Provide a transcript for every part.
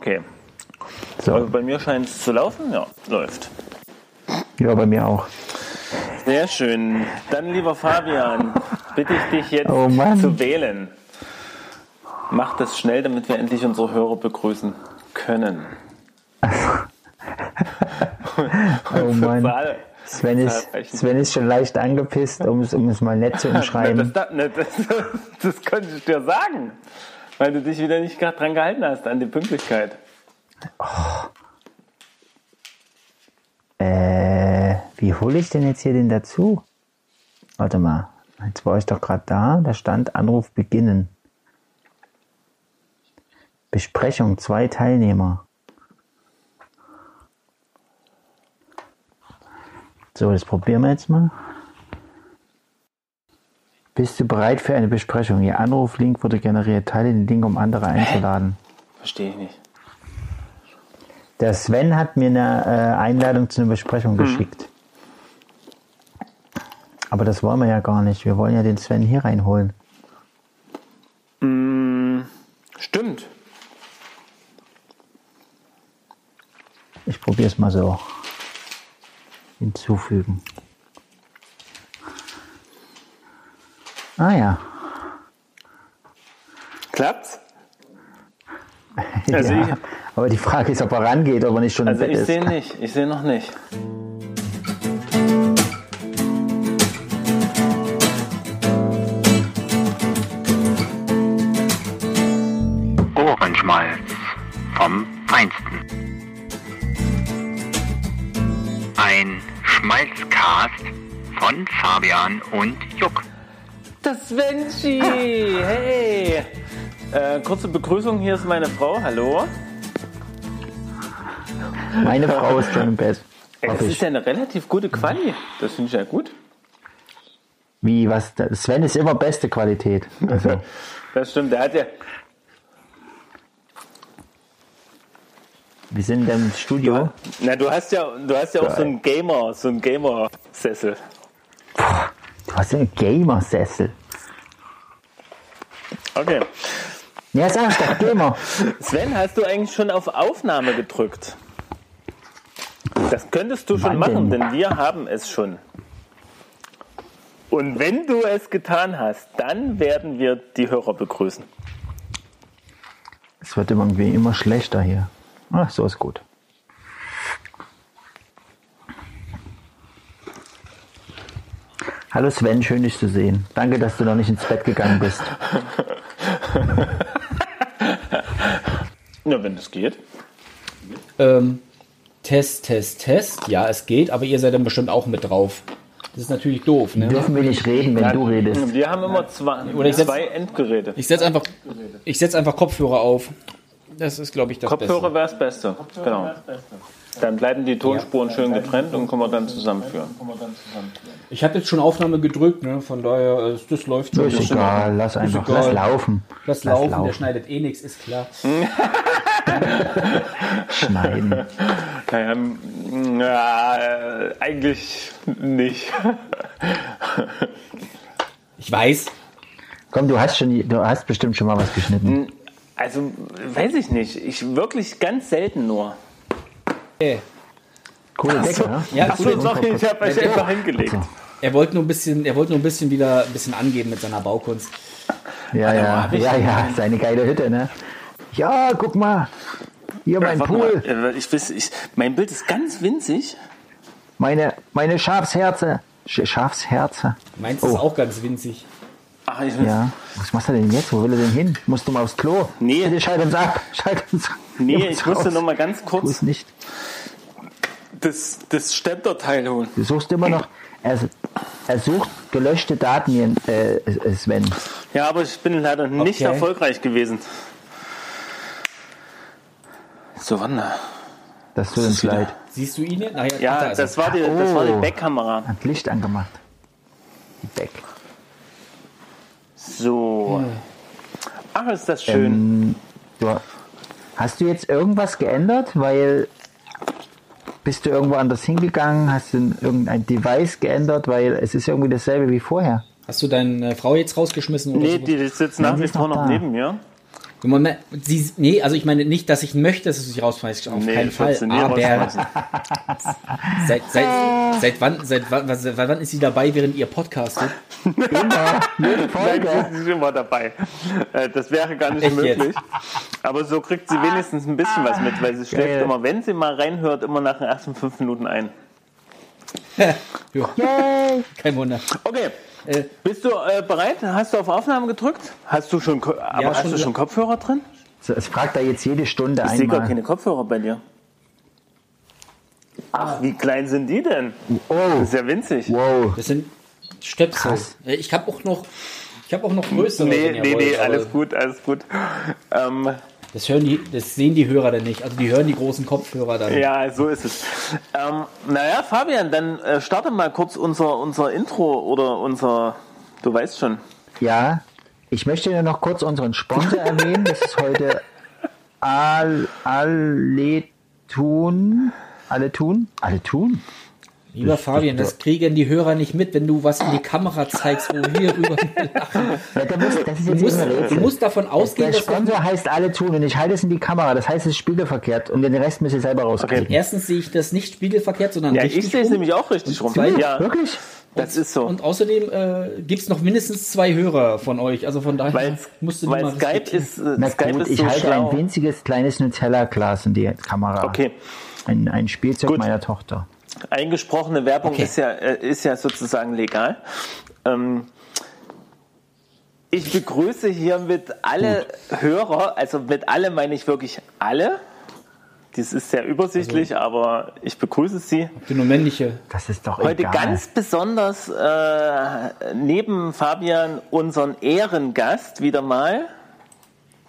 Okay. So. Also bei mir scheint es zu laufen. Ja, läuft. Ja, bei mir auch. Sehr schön. Dann, lieber Fabian, bitte ich dich jetzt Oh zu wählen. Mach das schnell, damit wir endlich unsere Hörer begrüßen können. Oh Mann. Sven ist. Sven ist schon leicht angepisst, um es, um es mal nett zu umschreiben. Das, das, das, das könnte ich dir sagen, weil du dich wieder nicht dran gehalten hast an die Pünktlichkeit. Äh, wie hole ich denn jetzt hier den dazu? Warte mal. Jetzt war ich doch gerade da. Da stand Anruf beginnen. Besprechung, zwei Teilnehmer. So, das probieren wir jetzt mal. Bist du bereit für eine Besprechung? Ihr Anruflink wurde generiert. Teile den Link, um andere einzuladen. Verstehe ich nicht. Der Sven hat mir eine äh, Einladung zu einer Besprechung geschickt. Aber das wollen wir ja gar nicht. Wir wollen ja den Sven hier reinholen. Stimmt. Ich probiere es mal so. Hinzufügen. Ah ja. Klappt's? Also ja. Aber die Frage ist, ob er rangeht, ob er nicht schon Also im Bett ich sehe nicht. Ich sehe noch nicht. Ohrenschmalz vom Feinsten. Ein Schmalzcast von Fabian und Juck. Das Svenchi! Hey! Äh, kurze Begrüßung, hier ist meine Frau. Hallo. Meine Frau ist schon im Bett. Ey, das ist ja eine relativ gute Quali. Das finde ich ja gut. Wie, was? Sven ist immer beste Qualität. Also, Das stimmt. Der hat ja. wir sind im Studio. Na, du hast ja, du hast ja auch so einen Gamer, so einen Gamer-Sessel. Du hast einen Gamer-Sessel. Okay. Ja, sag ich doch, Gamer. Sven, hast du eigentlich schon auf Aufnahme gedrückt? Das könntest du schon Wann machen, denn? denn wir haben es schon. Und wenn du es getan hast, dann werden wir die Hörer begrüßen. Es wird irgendwie immer schlechter hier. Ach, so ist gut. Hallo Sven, schön dich zu sehen. Danke, dass du noch nicht ins Bett gegangen bist. Ja, wenn es geht. Ähm, Test, Test, Test. Ja, es geht, aber ihr seid dann bestimmt auch mit drauf. Das ist natürlich doof, ne? Dürfen wir nicht reden, wenn du redest. Wir haben immer zwei, Oder ich setz- zwei Endgeräte. Ich setze einfach, ich setz einfach Kopfhörer auf. Das ist, glaube ich, das Kopfhörer Beste. wäre das Beste. Genau. Dann bleiben die Tonspuren schön getrennt und können wir dann zusammenführen. Ich habe jetzt schon Aufnahme gedrückt, ne? Von daher, äh, das läuft schon. Ist egal, lass einfach, egal. lass laufen. Lass laufen, der schneidet eh nichts, ist klar. Schneiden. Naja, ja, äh, eigentlich nicht. Ich weiß, Komm, du hast schon, du hast bestimmt schon mal was geschnitten. Also, weiß ich nicht. Ich wirklich ganz selten nur. Coole Decke, ne? ja, Achso, cool. sorry, ich habe euch einfach hingelegt. er wollte nur ein bisschen, er wollte nur ein bisschen wieder ein bisschen angeben mit seiner Baukunst. Ja, ja, ich ja, denn ja, seine geile Hütte, ne? Ja, guck mal. Hier mein Pool, mal, äh, ich weiß, ich, mein Bild ist ganz winzig. meine, meine Schafsherze. Sch Schafsherze. Meins Oh. ist auch ganz winzig. Ach, ich, Ja. Was machst du denn jetzt? Wo will er denn hin? Musst du mal aufs Klo? Nee. Bitte schalt uns ab. Schalt uns nee, uns ich musste raus. noch mal ganz kurz es nicht. das, das Ständerteil holen. Du suchst immer noch. Er, er sucht gelöschte Daten, hier, äh, Sven. Ja, aber ich bin leider nicht Okay. erfolgreich gewesen. So, wann? Das tut uns leid. Siehst du ihn? Naja, Ja, er. das war die, das war die Oh. Backkamera. Hat Licht angemacht. Weg. So. Ach, ist das schön. Ähm, du, hast du jetzt irgendwas geändert? Weil bist du irgendwo anders hingegangen? Hast du irgendein Device geändert? Weil es ist irgendwie dasselbe wie vorher. Hast du deine Frau jetzt rausgeschmissen? Oder nee, so? die sitzt nach wie vor noch noch da. neben mir. Moment, Sie, nee, also ich meine nicht, dass ich möchte, dass du dich rausschmeißt, auf Nee, keinen Fall. Aber seit, seit, seit, wann, seit, wann, seit wann ist sie dabei, während ihr podcastet? Immer, jede Nein, sie ist immer dabei. Äh, Das wäre gar nicht Echt möglich. Aber so kriegt sie wenigstens ein bisschen was mit, weil sie schläft Geil. immer, wenn sie mal reinhört, immer nach den ersten fünf Minuten ein. ja, Yay. kein Wunder. Okay. Äh, Bist du äh, bereit? Hast du auf Aufnahme gedrückt? Hast du schon, Ko- aber hast schon du la- schon Kopfhörer drin? So, es fragt er jetzt jede Stunde Ich sehe gar einmal. keine Kopfhörer bei dir. Ach, wie klein sind die denn? Das Oh, ist ja winzig. wow. Das sind Stöpsel. Krass. Äh, Ich habe auch noch, ich habe auch noch größere. Nee, wenn ihr nee, wollt, nee, aber alles gut, alles gut. Ähm, Das hören die, das sehen die Hörer dann nicht. Also die hören die großen Kopfhörer dann. ja, so ist es. Ähm, naja, Fabian, dann äh, starte mal kurz unser, unser Intro oder unser, du weißt schon. Ja, ich möchte nur noch kurz unseren Sponsor erwähnen. Das ist heute Al Aletun. Alle tun? Alle tun? Lieber Fabian, das kriegen die Hörer nicht mit, wenn du was in die Kamera zeigst, wo wir rüber lachen. Du musst, du musst davon ausgehen, Der dass wir, Sponsor heißt alle tun und ich halte es in die Kamera. Das heißt, es ist spiegelverkehrt und den Rest müsst ihr selber rauskriegen. erstens sehe ich das nicht spiegelverkehrt, sondern Ja, richtig ich sehe es nämlich auch richtig rum. Wirklich? Ja, Wirklich? das ist so. Und außerdem äh, gibt es noch mindestens zwei Hörer von euch. Also von daher Weil, musst du weil mal Skype ist, äh, Na Skype gut, ist ich so halte schlau. ein winziges kleines Nutella-Glas in die Kamera. Okay, Ein, ein Spielzeug Gut. meiner Tochter. Eingesprochene Werbung Okay. ist, ja, äh, ist ja sozusagen legal. Ähm, ich begrüße hiermit alle Hörer, also mit alle meine ich wirklich alle. Dies ist sehr übersichtlich, Also aber ich begrüße Sie. Die nur männliche. Das ist doch Heute egal. ganz besonders äh, neben Fabian unseren Ehrengast wieder mal,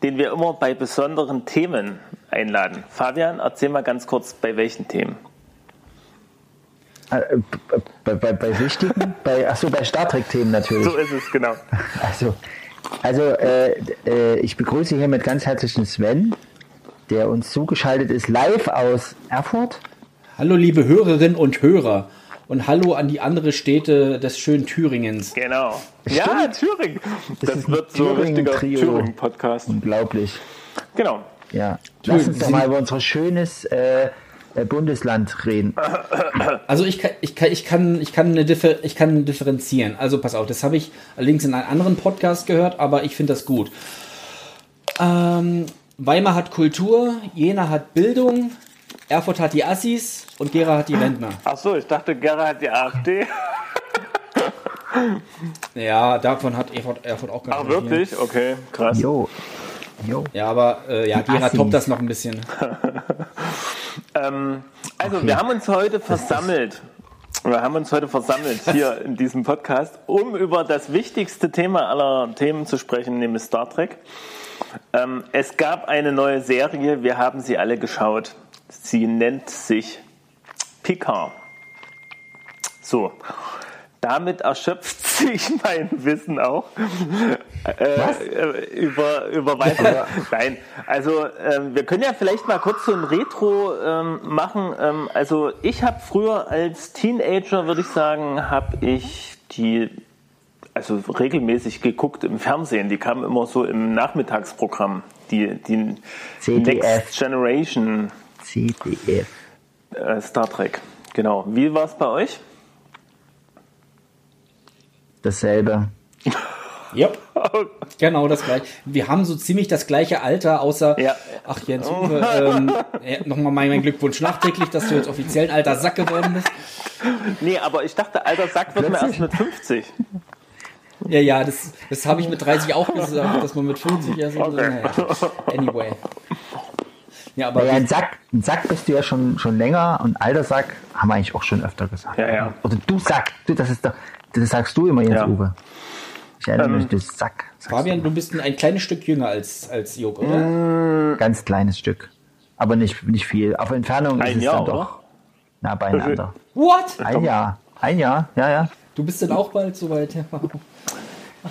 den wir immer bei besonderen Themen einladen. Fabian, erzähl mal ganz kurz, bei welchen Themen. Äh, bei, bei, bei wichtigen? bei, achso, bei Star Trek-Themen natürlich. So ist es, genau. Also, also äh, äh, ich begrüße hiermit ganz herzlich den Sven, der uns zugeschaltet ist, live aus Erfurt. Hallo liebe Hörerinnen und Hörer. Und hallo an die andere Städte des schönen Thüringens. Genau. Ja, Thüringen. Das, ist ein wird so ein richtiger. Thüringen-Podcast. Unglaublich. Genau. Ja. Lass uns doch mal über unser schönes äh, äh, Bundesland reden. Also ich kann, ich kann, ich kann, ich kann, eine Differ, ich kann differenzieren. Also pass auf, das habe ich allerdings in einem anderen Podcast gehört, aber ich finde das gut. Ähm, Weimar hat Kultur, Jena hat Bildung, Erfurt hat die Assis und Gera hat die Rentner. Ach so, ich dachte, Gerhard hat die AfD. Ja, davon hat Erfurt, Erfurt auch ganz Ach, wirklich? Okay, krass. Jo. Jo. Ja, aber äh, ja, Gera toppt das noch ein bisschen. Ähm, also, wir haben uns heute versammelt. Wir haben uns heute versammelt hier in diesem Podcast, um über das wichtigste Thema aller Themen zu sprechen, nämlich Star Trek. Ähm, es gab eine neue Serie, wir haben sie alle geschaut. Sie nennt sich Picard. So, damit erschöpft sich mein Wissen auch äh, äh, über, über weitere. Nein, also ähm, wir können ja vielleicht mal kurz so ein Retro ähm, machen. Ähm, also ich habe früher als Teenager, würde ich sagen, habe ich die also regelmäßig geguckt im Fernsehen. Die kamen immer so im Nachmittagsprogramm. Die, die CDF. Next Generation CDF. äh, Star Trek. Genau. Wie war es bei euch? Dasselbe. Yep. Genau das gleiche. Wir haben so ziemlich das gleiche Alter, außer, Ja. ach Jens Uwe, ähm, ja, nochmal mein, mein Glückwunsch nachträglich, dass du jetzt offiziell ein alter Sack geworden bist. Nee, aber ich dachte, alter Sack wird man erst mit 50. Ja, ja, das, das habe ich mit 30 auch gesagt, dass man mit 50 erst so, Okay. naja. Anyway. Ja, aber Ja, ein Sack, ein Sack bist du ja schon, schon länger und alter Sack haben wir eigentlich auch schon öfter gesagt. Ja, ja. Oder du Sack, du, das ist doch, das sagst du immer, Jens Ja. Uwe. Ich erinnere Ähm, mich, du Sack. Fabian, du bist ein, ein kleines Stück jünger als, als Juck, oder? du. Ganz kleines Stück. Aber nicht, nicht viel. Auf Entfernung Ein ist es Jahr, dann oder? doch nah beieinander. What? Ein Jahr. Ein Jahr, ja, ja. Du bist denn auch bald soweit? Ja.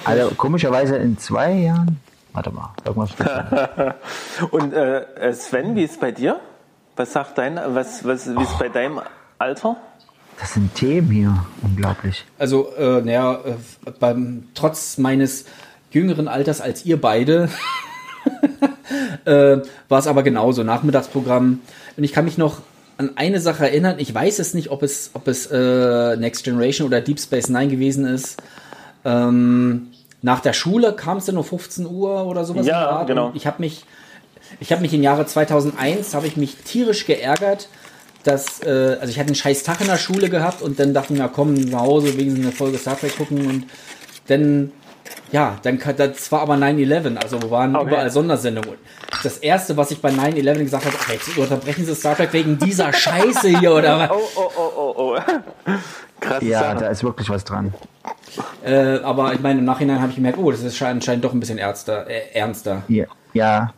Also komischerweise in zwei Jahren. Warte mal, irgendwas. Und äh, Sven, wie ist es bei dir? Was sagt dein, was, was, wie ist es bei deinem Alter? Das sind Themen hier. Unglaublich. Also, äh, naja, äh, beim, trotz meines jüngeren Alters als ihr beide, äh, war es aber genauso, Nachmittagsprogramm. Und ich kann mich noch an eine Sache erinnern. Ich weiß es nicht, ob es, ob es äh, Next Generation oder Deep Space Nine gewesen ist. Ähm, nach der Schule kam es dann um 15 Uhr oder sowas. Ja, genau. Ich habe mich, ich habe mich im Jahre 2001 habe ich mich tierisch geärgert, dass, äh, also ich hatte einen scheiß Tag in der Schule gehabt und dann dachte ich mir, komm nach Hause wegen einer Folge Star Trek gucken und dann, ja, dann, das war aber 9-11, also waren Okay. überall Sondersendungen. Das erste, was ich bei 9-11 gesagt habe, ach, jetzt unterbrechen Sie Star Trek wegen dieser Scheiße hier oder was? Oh, oh, oh, oh, oh. Krass. Ja, da ist wirklich was dran. Äh, aber ich meine, im Nachhinein habe ich gemerkt, oh, das ist anscheinend doch ein bisschen ernster. Äh, ernster. Ja, ja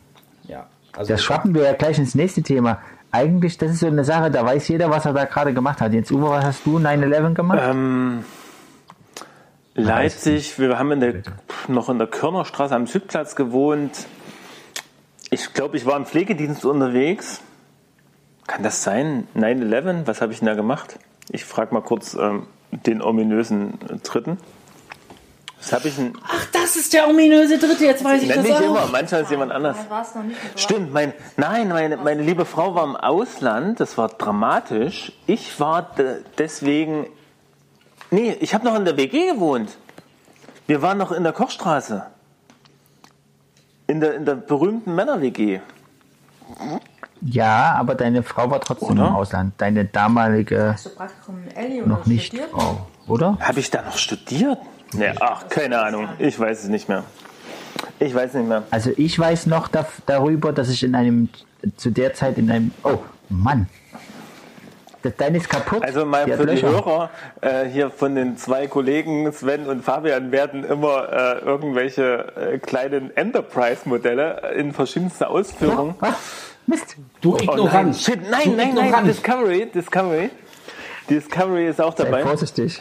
Ja, also das schwappen wir ja gleich ins nächste Thema. Eigentlich, das ist so eine Sache, da weiß jeder, was er da gerade gemacht hat. Jetzt, Uwe, was hast du 9-11 gemacht? Ähm, Leipzig, wir haben in der, noch in der Körnerstraße am Südplatz gewohnt. Ich glaube, ich war im Pflegedienst unterwegs. Kann das sein? 9-11? Was habe ich denn da gemacht? Ich frage mal kurz ähm, den ominösen Dritten. Was habe ich denn? Ach, das ist der ominöse Dritte, jetzt weiß ich das nicht auch. immer, manchmal ist jemand anders. Da war es noch nicht mit Stimmt, mein, nein, meine, meine liebe Frau war im Ausland, das war dramatisch. Ich war de, deswegen, nee, ich habe noch in der WG gewohnt. Wir waren noch in der Kochstraße. In der, in der berühmten Männer-WG. ja, aber deine Frau war trotzdem Oder? im Ausland. Deine damalige Hast du Praktikum in Ellie noch oder nicht studiert? Frau, oder? Habe ich da noch studiert? Nee, ach, keine Ahnung. Ich weiß es nicht mehr. Ich weiß nicht mehr. Also ich weiß noch da, darüber, dass ich in einem, zu der Zeit in einem, oh Mann, das, deine ist kaputt. Also mal Die für die. Hörer äh, hier von den zwei Kollegen Sven und Fabian werden immer äh, irgendwelche äh, kleinen Enterprise-Modelle in verschiedenster Ausführung. Ah, Mist. Du Oh nein, Ignorant. shit, du nein, nein, nein, Ignorant. Discovery, Discovery. Discovery ist auch Sei dabei. vorsichtig.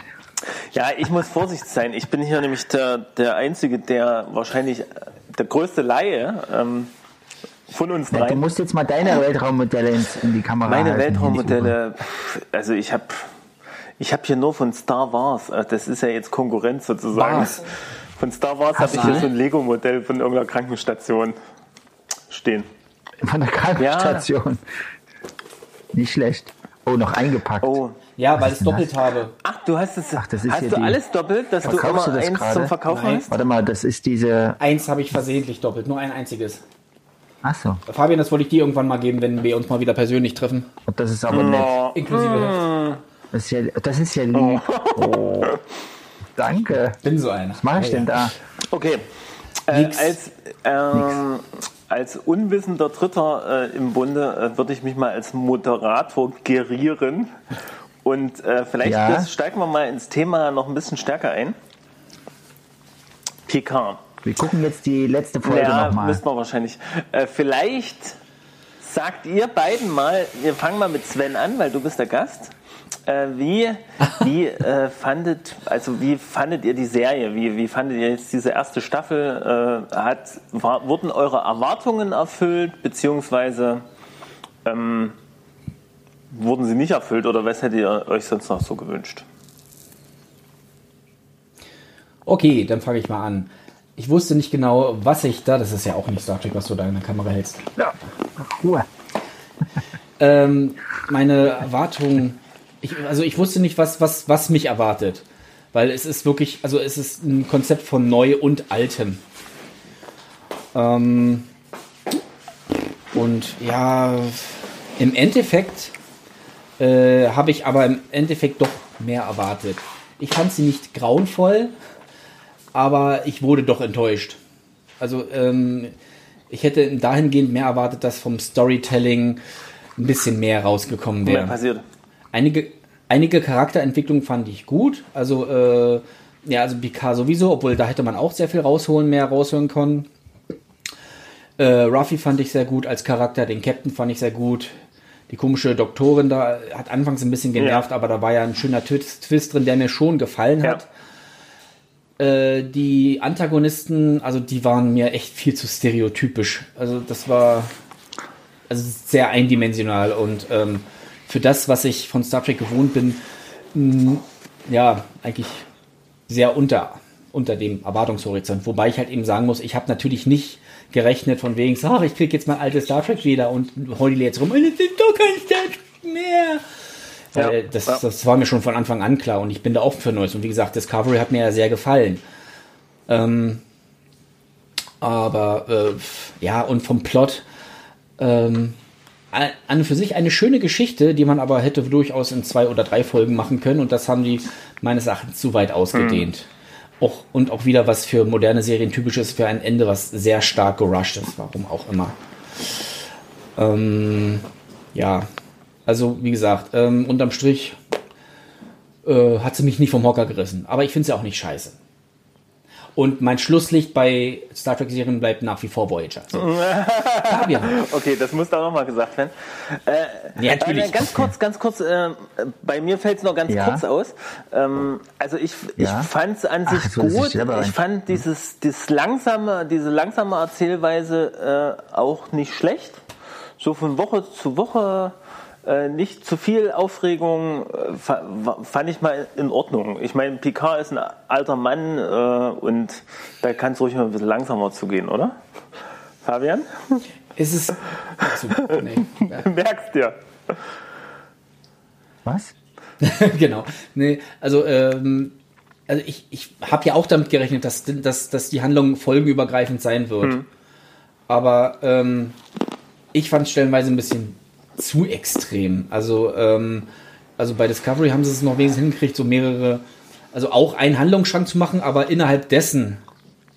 Ja, ich muss vorsichtig sein. Ich bin hier nämlich der, der Einzige, der wahrscheinlich äh, der größte Laie ähm, von uns Ja, du musst jetzt mal deine Weltraummodelle in die Kamera Meine halten. Weltraummodelle, also ich habe ich hab hier nur von Star Wars, äh, das ist ja jetzt Konkurrenz sozusagen. Was? Von Star Wars habe ich hier so ein Lego-Modell von irgendeiner Krankenstation stehen. Von der Krankenstation. Nicht schlecht. Oh, noch eingepackt. Oh, Ja, weil ich denn doppelt habe. ach, du hast es. Ach, das ist hast hier du die- alles doppelt, dass du immer du das eins gerade? zum Verkaufen Nein. hast? Warte mal, das ist diese. Eins habe ich versehentlich doppelt, nur ein einziges. Ach so. Fabian, das wollte ich dir irgendwann mal geben, wenn wir uns mal wieder persönlich treffen. Und das ist aber nett. Oh, Inklusive Das ist ja, das ist ja lieb. Oh. Danke. Bin so einer. Was mache ich denn da? okay. Äh, als, ähm, als unwissender Dritter äh, im Bunde äh, würde ich mich mal als Moderator gerieren. Und äh, vielleicht Ja. das steigen wir mal ins Thema noch ein bisschen stärker ein. Picard. Wir gucken jetzt die letzte Folge Ja, nochmal. müssen wir wahrscheinlich. Äh, vielleicht sagt ihr beiden mal, wir fangen mal mit Sven an, weil du bist der Gast. Äh, wie wie äh, fandet also wie fandet ihr die Serie? Wie, wie fandet ihr jetzt diese erste Staffel? Äh, hat war, wurden eure Erwartungen erfüllt beziehungsweise ähm, wurden sie nicht erfüllt oder was hättet ihr euch sonst noch so gewünscht? Okay, dann fange ich mal an. Ich wusste nicht genau, was ich da. Das ist ja auch nicht Star Trek, was du da in der Kamera hältst. Ja. Ruhe. Ähm, meine Erwartungen. Ich, also ich wusste nicht, was, was, was mich erwartet. Weil es ist wirklich, also es ist ein Konzept von neu und altem. Ähm, und ja, im Endeffekt äh, habe ich aber im Endeffekt doch mehr erwartet. Ich fand sie nicht grauenvoll, aber ich wurde doch enttäuscht. Also ähm, ich hätte dahingehend mehr erwartet, dass vom Storytelling ein bisschen mehr rausgekommen Mehr wäre. passiert. Einige, einige Charakterentwicklungen fand ich gut. Also, äh, ja, also Picard sowieso, obwohl da hätte man auch sehr viel rausholen, mehr rausholen können. Äh, Ruffy fand ich sehr gut als Charakter, den Captain fand ich sehr gut. Die komische Doktorin da hat anfangs ein bisschen genervt, Ja. aber da war ja ein schöner Twist, drin, der mir schon gefallen Ja. hat. Äh, die Antagonisten, also die waren mir echt viel zu stereotypisch. Also das war also sehr eindimensional und ähm, für das, was ich von Star Trek gewohnt bin, mh, ja, eigentlich sehr unter, unter dem Erwartungshorizont. Wobei ich halt eben sagen muss, ich habe natürlich nicht gerechnet von wegen, ach, ich krieg jetzt mein altes Star Trek wieder und heul die jetzt rum, und es ist doch kein Star Trek mehr. Ja, Äh, das, ja. das war mir schon von Anfang an klar und ich bin da offen für Neues. Und wie gesagt, Discovery hat mir ja sehr gefallen. Ähm, aber äh, ja, und vom Plot ähm, an für sich eine schöne Geschichte, die man aber hätte durchaus in zwei oder drei Folgen machen können. Und das haben die meines Erachtens zu weit ausgedehnt. Auch, und auch wieder was für moderne Serien typisch ist für ein Ende, was sehr stark gerusht ist, warum auch immer. Ähm, ja, also wie gesagt, ähm, unterm Strich äh, hat sie mich nicht vom Hocker gerissen. Aber ich finde sie auch nicht scheiße. Und mein Schlusslicht bei Star Trek-Serien bleibt nach wie vor Voyager. So. Fabian. Okay, das muss da nochmal gesagt werden. Äh, Ja, natürlich. äh, ganz kurz, ganz kurz, äh, bei mir fällt es noch ganz Ja. kurz aus. Ähm, also ich, Ja. ich fand es an Ach, sich ich gut. Ich fand dieses, dieses langsame, diese langsame Erzählweise äh, auch nicht schlecht. So von Woche zu Woche äh, nicht zu viel Aufregung äh, fand ich mal in Ordnung. Ich meine, Picard ist ein alter Mann äh, und da kann es ruhig mal ein bisschen langsamer zugehen, oder? Fabian? Ist es. Achso, nee. Ja. Merkst dir. Was? genau. Nee, also, ähm, also ich, ich habe ja auch damit gerechnet, dass, dass, dass die Handlung folgenübergreifend sein wird. Aber ähm, ich fand es stellenweise ein bisschen zu extrem. Also, ähm, also bei Discovery haben sie es noch wesentlich hingekriegt, so mehrere, also auch einen Handlungsschrank zu machen, aber innerhalb dessen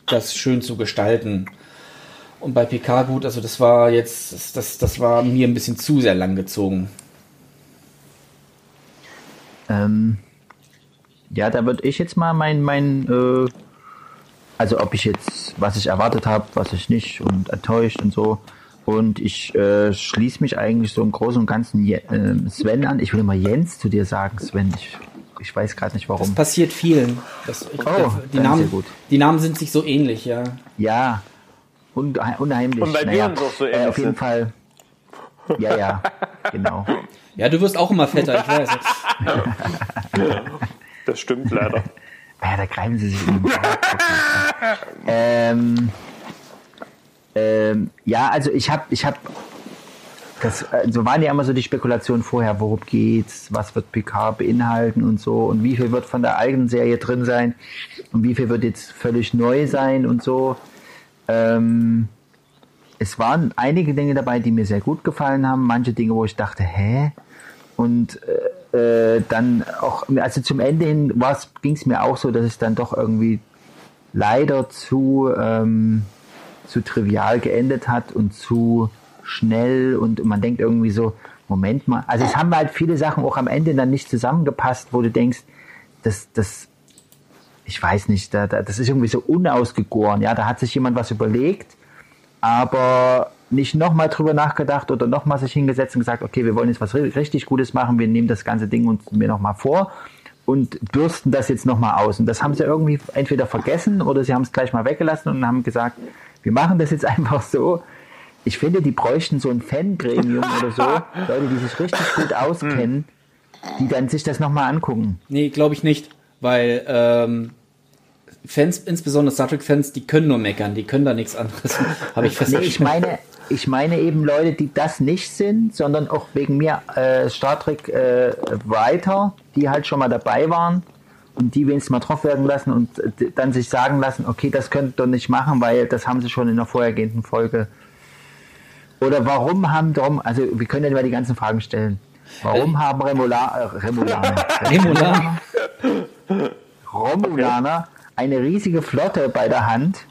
das schön zu gestalten. Und bei PK gut, also das war jetzt, das, das, das war mir ein bisschen zu sehr lang gezogen. Ähm, ja, da würde ich jetzt mal mein, mein äh, also ob ich jetzt, was ich erwartet habe, was ich nicht und enttäuscht und so. Und ich äh, schließe mich eigentlich so im Großen und Ganzen Je äh, Sven an. Ich will immer Jens zu dir sagen, Sven. Ich, ich weiß gerade nicht Das warum. passiert vielen. Das, ich, Oh, die, Namen, gut. die Namen sind sich so ähnlich, ja. Ja, un unheimlich. Und bei dir uns auch so äh, ähnlich Auf jeden. Fall. Ja, ja, genau. Ja, du wirst auch immer fetter, ich weiß. Das stimmt leider. Ja, da greifen sie sich in den ähm, ähm, ja, also ich habe, ich habe, das, äh, so waren ja immer so die Spekulationen vorher, worum geht's, was wird Picard beinhalten und so und wie viel wird von der eigenen Serie drin sein und wie viel wird jetzt völlig neu sein und so. Ähm, es waren einige Dinge dabei, die mir sehr gut gefallen haben, manche Dinge, wo ich dachte, hä? Und äh, äh, dann auch, also zum Ende hin ging es mir auch so, dass es dann doch irgendwie leider zu, ähm, zu trivial geendet hat und zu schnell und man denkt irgendwie so, Moment mal, also es haben halt viele Sachen auch am Ende dann nicht zusammengepasst, wo du denkst, das, das, ich weiß nicht, da, da, das ist irgendwie so unausgegoren, ja, da hat sich jemand was überlegt, aber nicht nochmal drüber nachgedacht oder nochmal sich hingesetzt und gesagt, okay, wir wollen jetzt was ri- richtig Gutes machen, wir nehmen das ganze Ding uns mir nochmal vor und bürsten das jetzt nochmal aus. Und das haben sie irgendwie entweder vergessen oder sie haben es gleich mal weggelassen und haben gesagt, wir machen das jetzt einfach so. Ich finde, die bräuchten so ein Fangremium oder so, Leute, die sich richtig gut auskennen, die dann sich das nochmal angucken. Nee, glaube ich nicht, weil ähm, Fans, insbesondere Star Trek-Fans, die können nur meckern, die können da nichts anderes. Habe ich Nee, festgestellt. ich meine, ich meine eben Leute, die das nicht sind, sondern auch wegen mir äh, Star Trek äh, Writer, die halt schon mal dabei waren die wenigstens mal drauf werden lassen und äh, dann sich sagen lassen, okay, das könnt ihr doch nicht machen, weil das haben sie schon in der vorhergehenden Folge. Oder warum haben darum, also wir können ja mal die ganzen Fragen stellen. Warum haben Remula, äh, Remulaner, Remulaner. Romulaner eine riesige Flotte bei der Hand,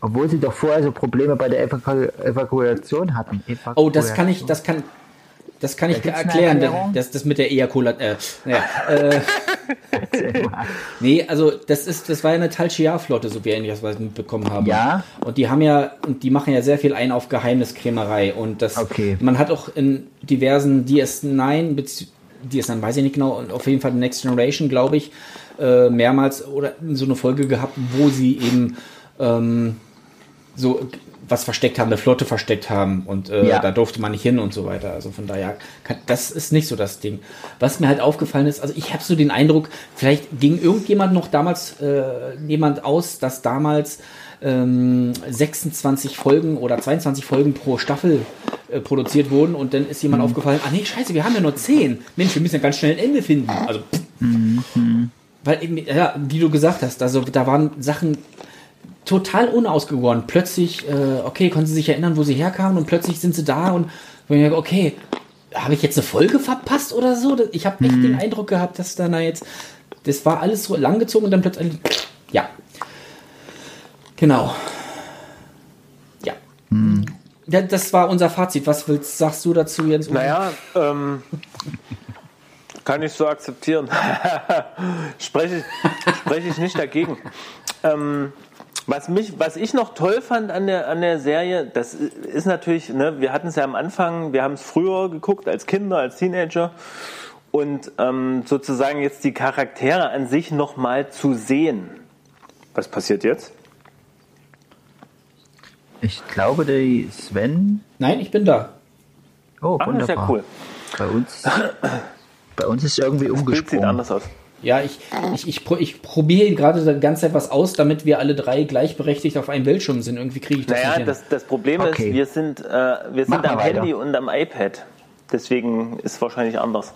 obwohl sie doch vorher so Probleme bei der Evaku Evakuation hatten. Oh, das kann ich, das kann, das kann ich gibt's eine erklären. Das, das mit der Ejakulat. Äh, naja, äh, nee, also das ist, das war ja eine Talchiar-Flotte, so wie ähnlich das wir mitbekommen haben. Ja. Und die haben ja, und die machen ja sehr viel ein auf Geheimniskrämerei. Und das, Okay. man hat auch in diversen DS9, bezieh- DS9 weiß ich nicht genau, und auf jeden Fall Next Generation, glaube ich, äh, mehrmals oder so eine Folge gehabt, wo sie eben ähm, so was versteckt haben, eine Flotte versteckt haben und äh, Ja. da durfte man nicht hin und so weiter. Also von daher, kann, das ist nicht so das Ding. Was mir halt aufgefallen ist, also ich habe so den Eindruck, vielleicht ging irgendjemand noch damals äh, jemand aus, dass damals ähm, 26 Folgen oder 22 Folgen pro Staffel äh, produziert wurden und dann ist jemand aufgefallen, ah nee, scheiße, wir haben ja nur 10. Mensch, wir müssen ja ganz schnell ein Ende finden. Also weil, eben, ja, wie du gesagt hast, also da waren Sachen total unausgegoren. Plötzlich, äh, okay, konnten sie sich erinnern, wo sie herkamen und plötzlich sind sie da und wenn ich okay, habe ich jetzt eine Folge verpasst oder so? Ich habe echt den Eindruck gehabt, dass da na jetzt, das war alles so langgezogen und dann plötzlich, ja. Genau. Ja. ja. Das war unser Fazit. Was willst, sagst du dazu, Jens? Naja, ähm, kann ich so akzeptieren. spreche, ich, spreche ich nicht dagegen. Ähm, was, mich, was ich noch toll fand an der, an der Serie, das ist natürlich, ne, wir hatten es ja am Anfang, wir haben es früher geguckt, als Kinder, als Teenager. Und ähm, sozusagen jetzt die Charaktere an sich nochmal zu sehen. Was passiert jetzt? Ich glaube, der Sven. Nein, ich bin da. Oh, Ah, ist ja wunderbar. cool. Bei uns, bei uns ist irgendwie Das Bild sieht umgesprungen. anders aus. Ja, ich, ich, ich, ich probiere gerade die ganze Zeit was aus, damit wir alle drei gleichberechtigt auf einem Bildschirm sind. Irgendwie kriege ich das nicht Naja, hin. das, das Problem Okay. ist, wir sind, äh, wir Mach sind am weiter. Handy und am iPad. Deswegen ist es wahrscheinlich anders.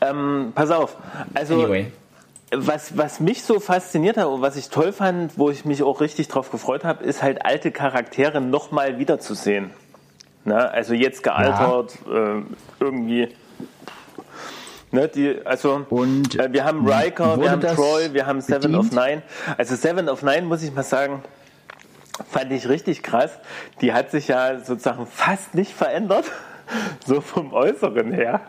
Ähm, pass auf. Also, anyway. was, was mich so fasziniert hat und was ich toll fand, wo ich mich auch richtig drauf gefreut habe, ist halt alte Charaktere nochmal wiederzusehen. Ne? Also jetzt gealtert, äh, irgendwie. Ne, die, also Und äh, wir haben Riker, wir haben Troy, wir haben Seven bedient? of Nine. Also Seven of Nine muss ich mal sagen, fand ich richtig krass. Die hat sich ja sozusagen fast nicht verändert, so vom Äußeren her.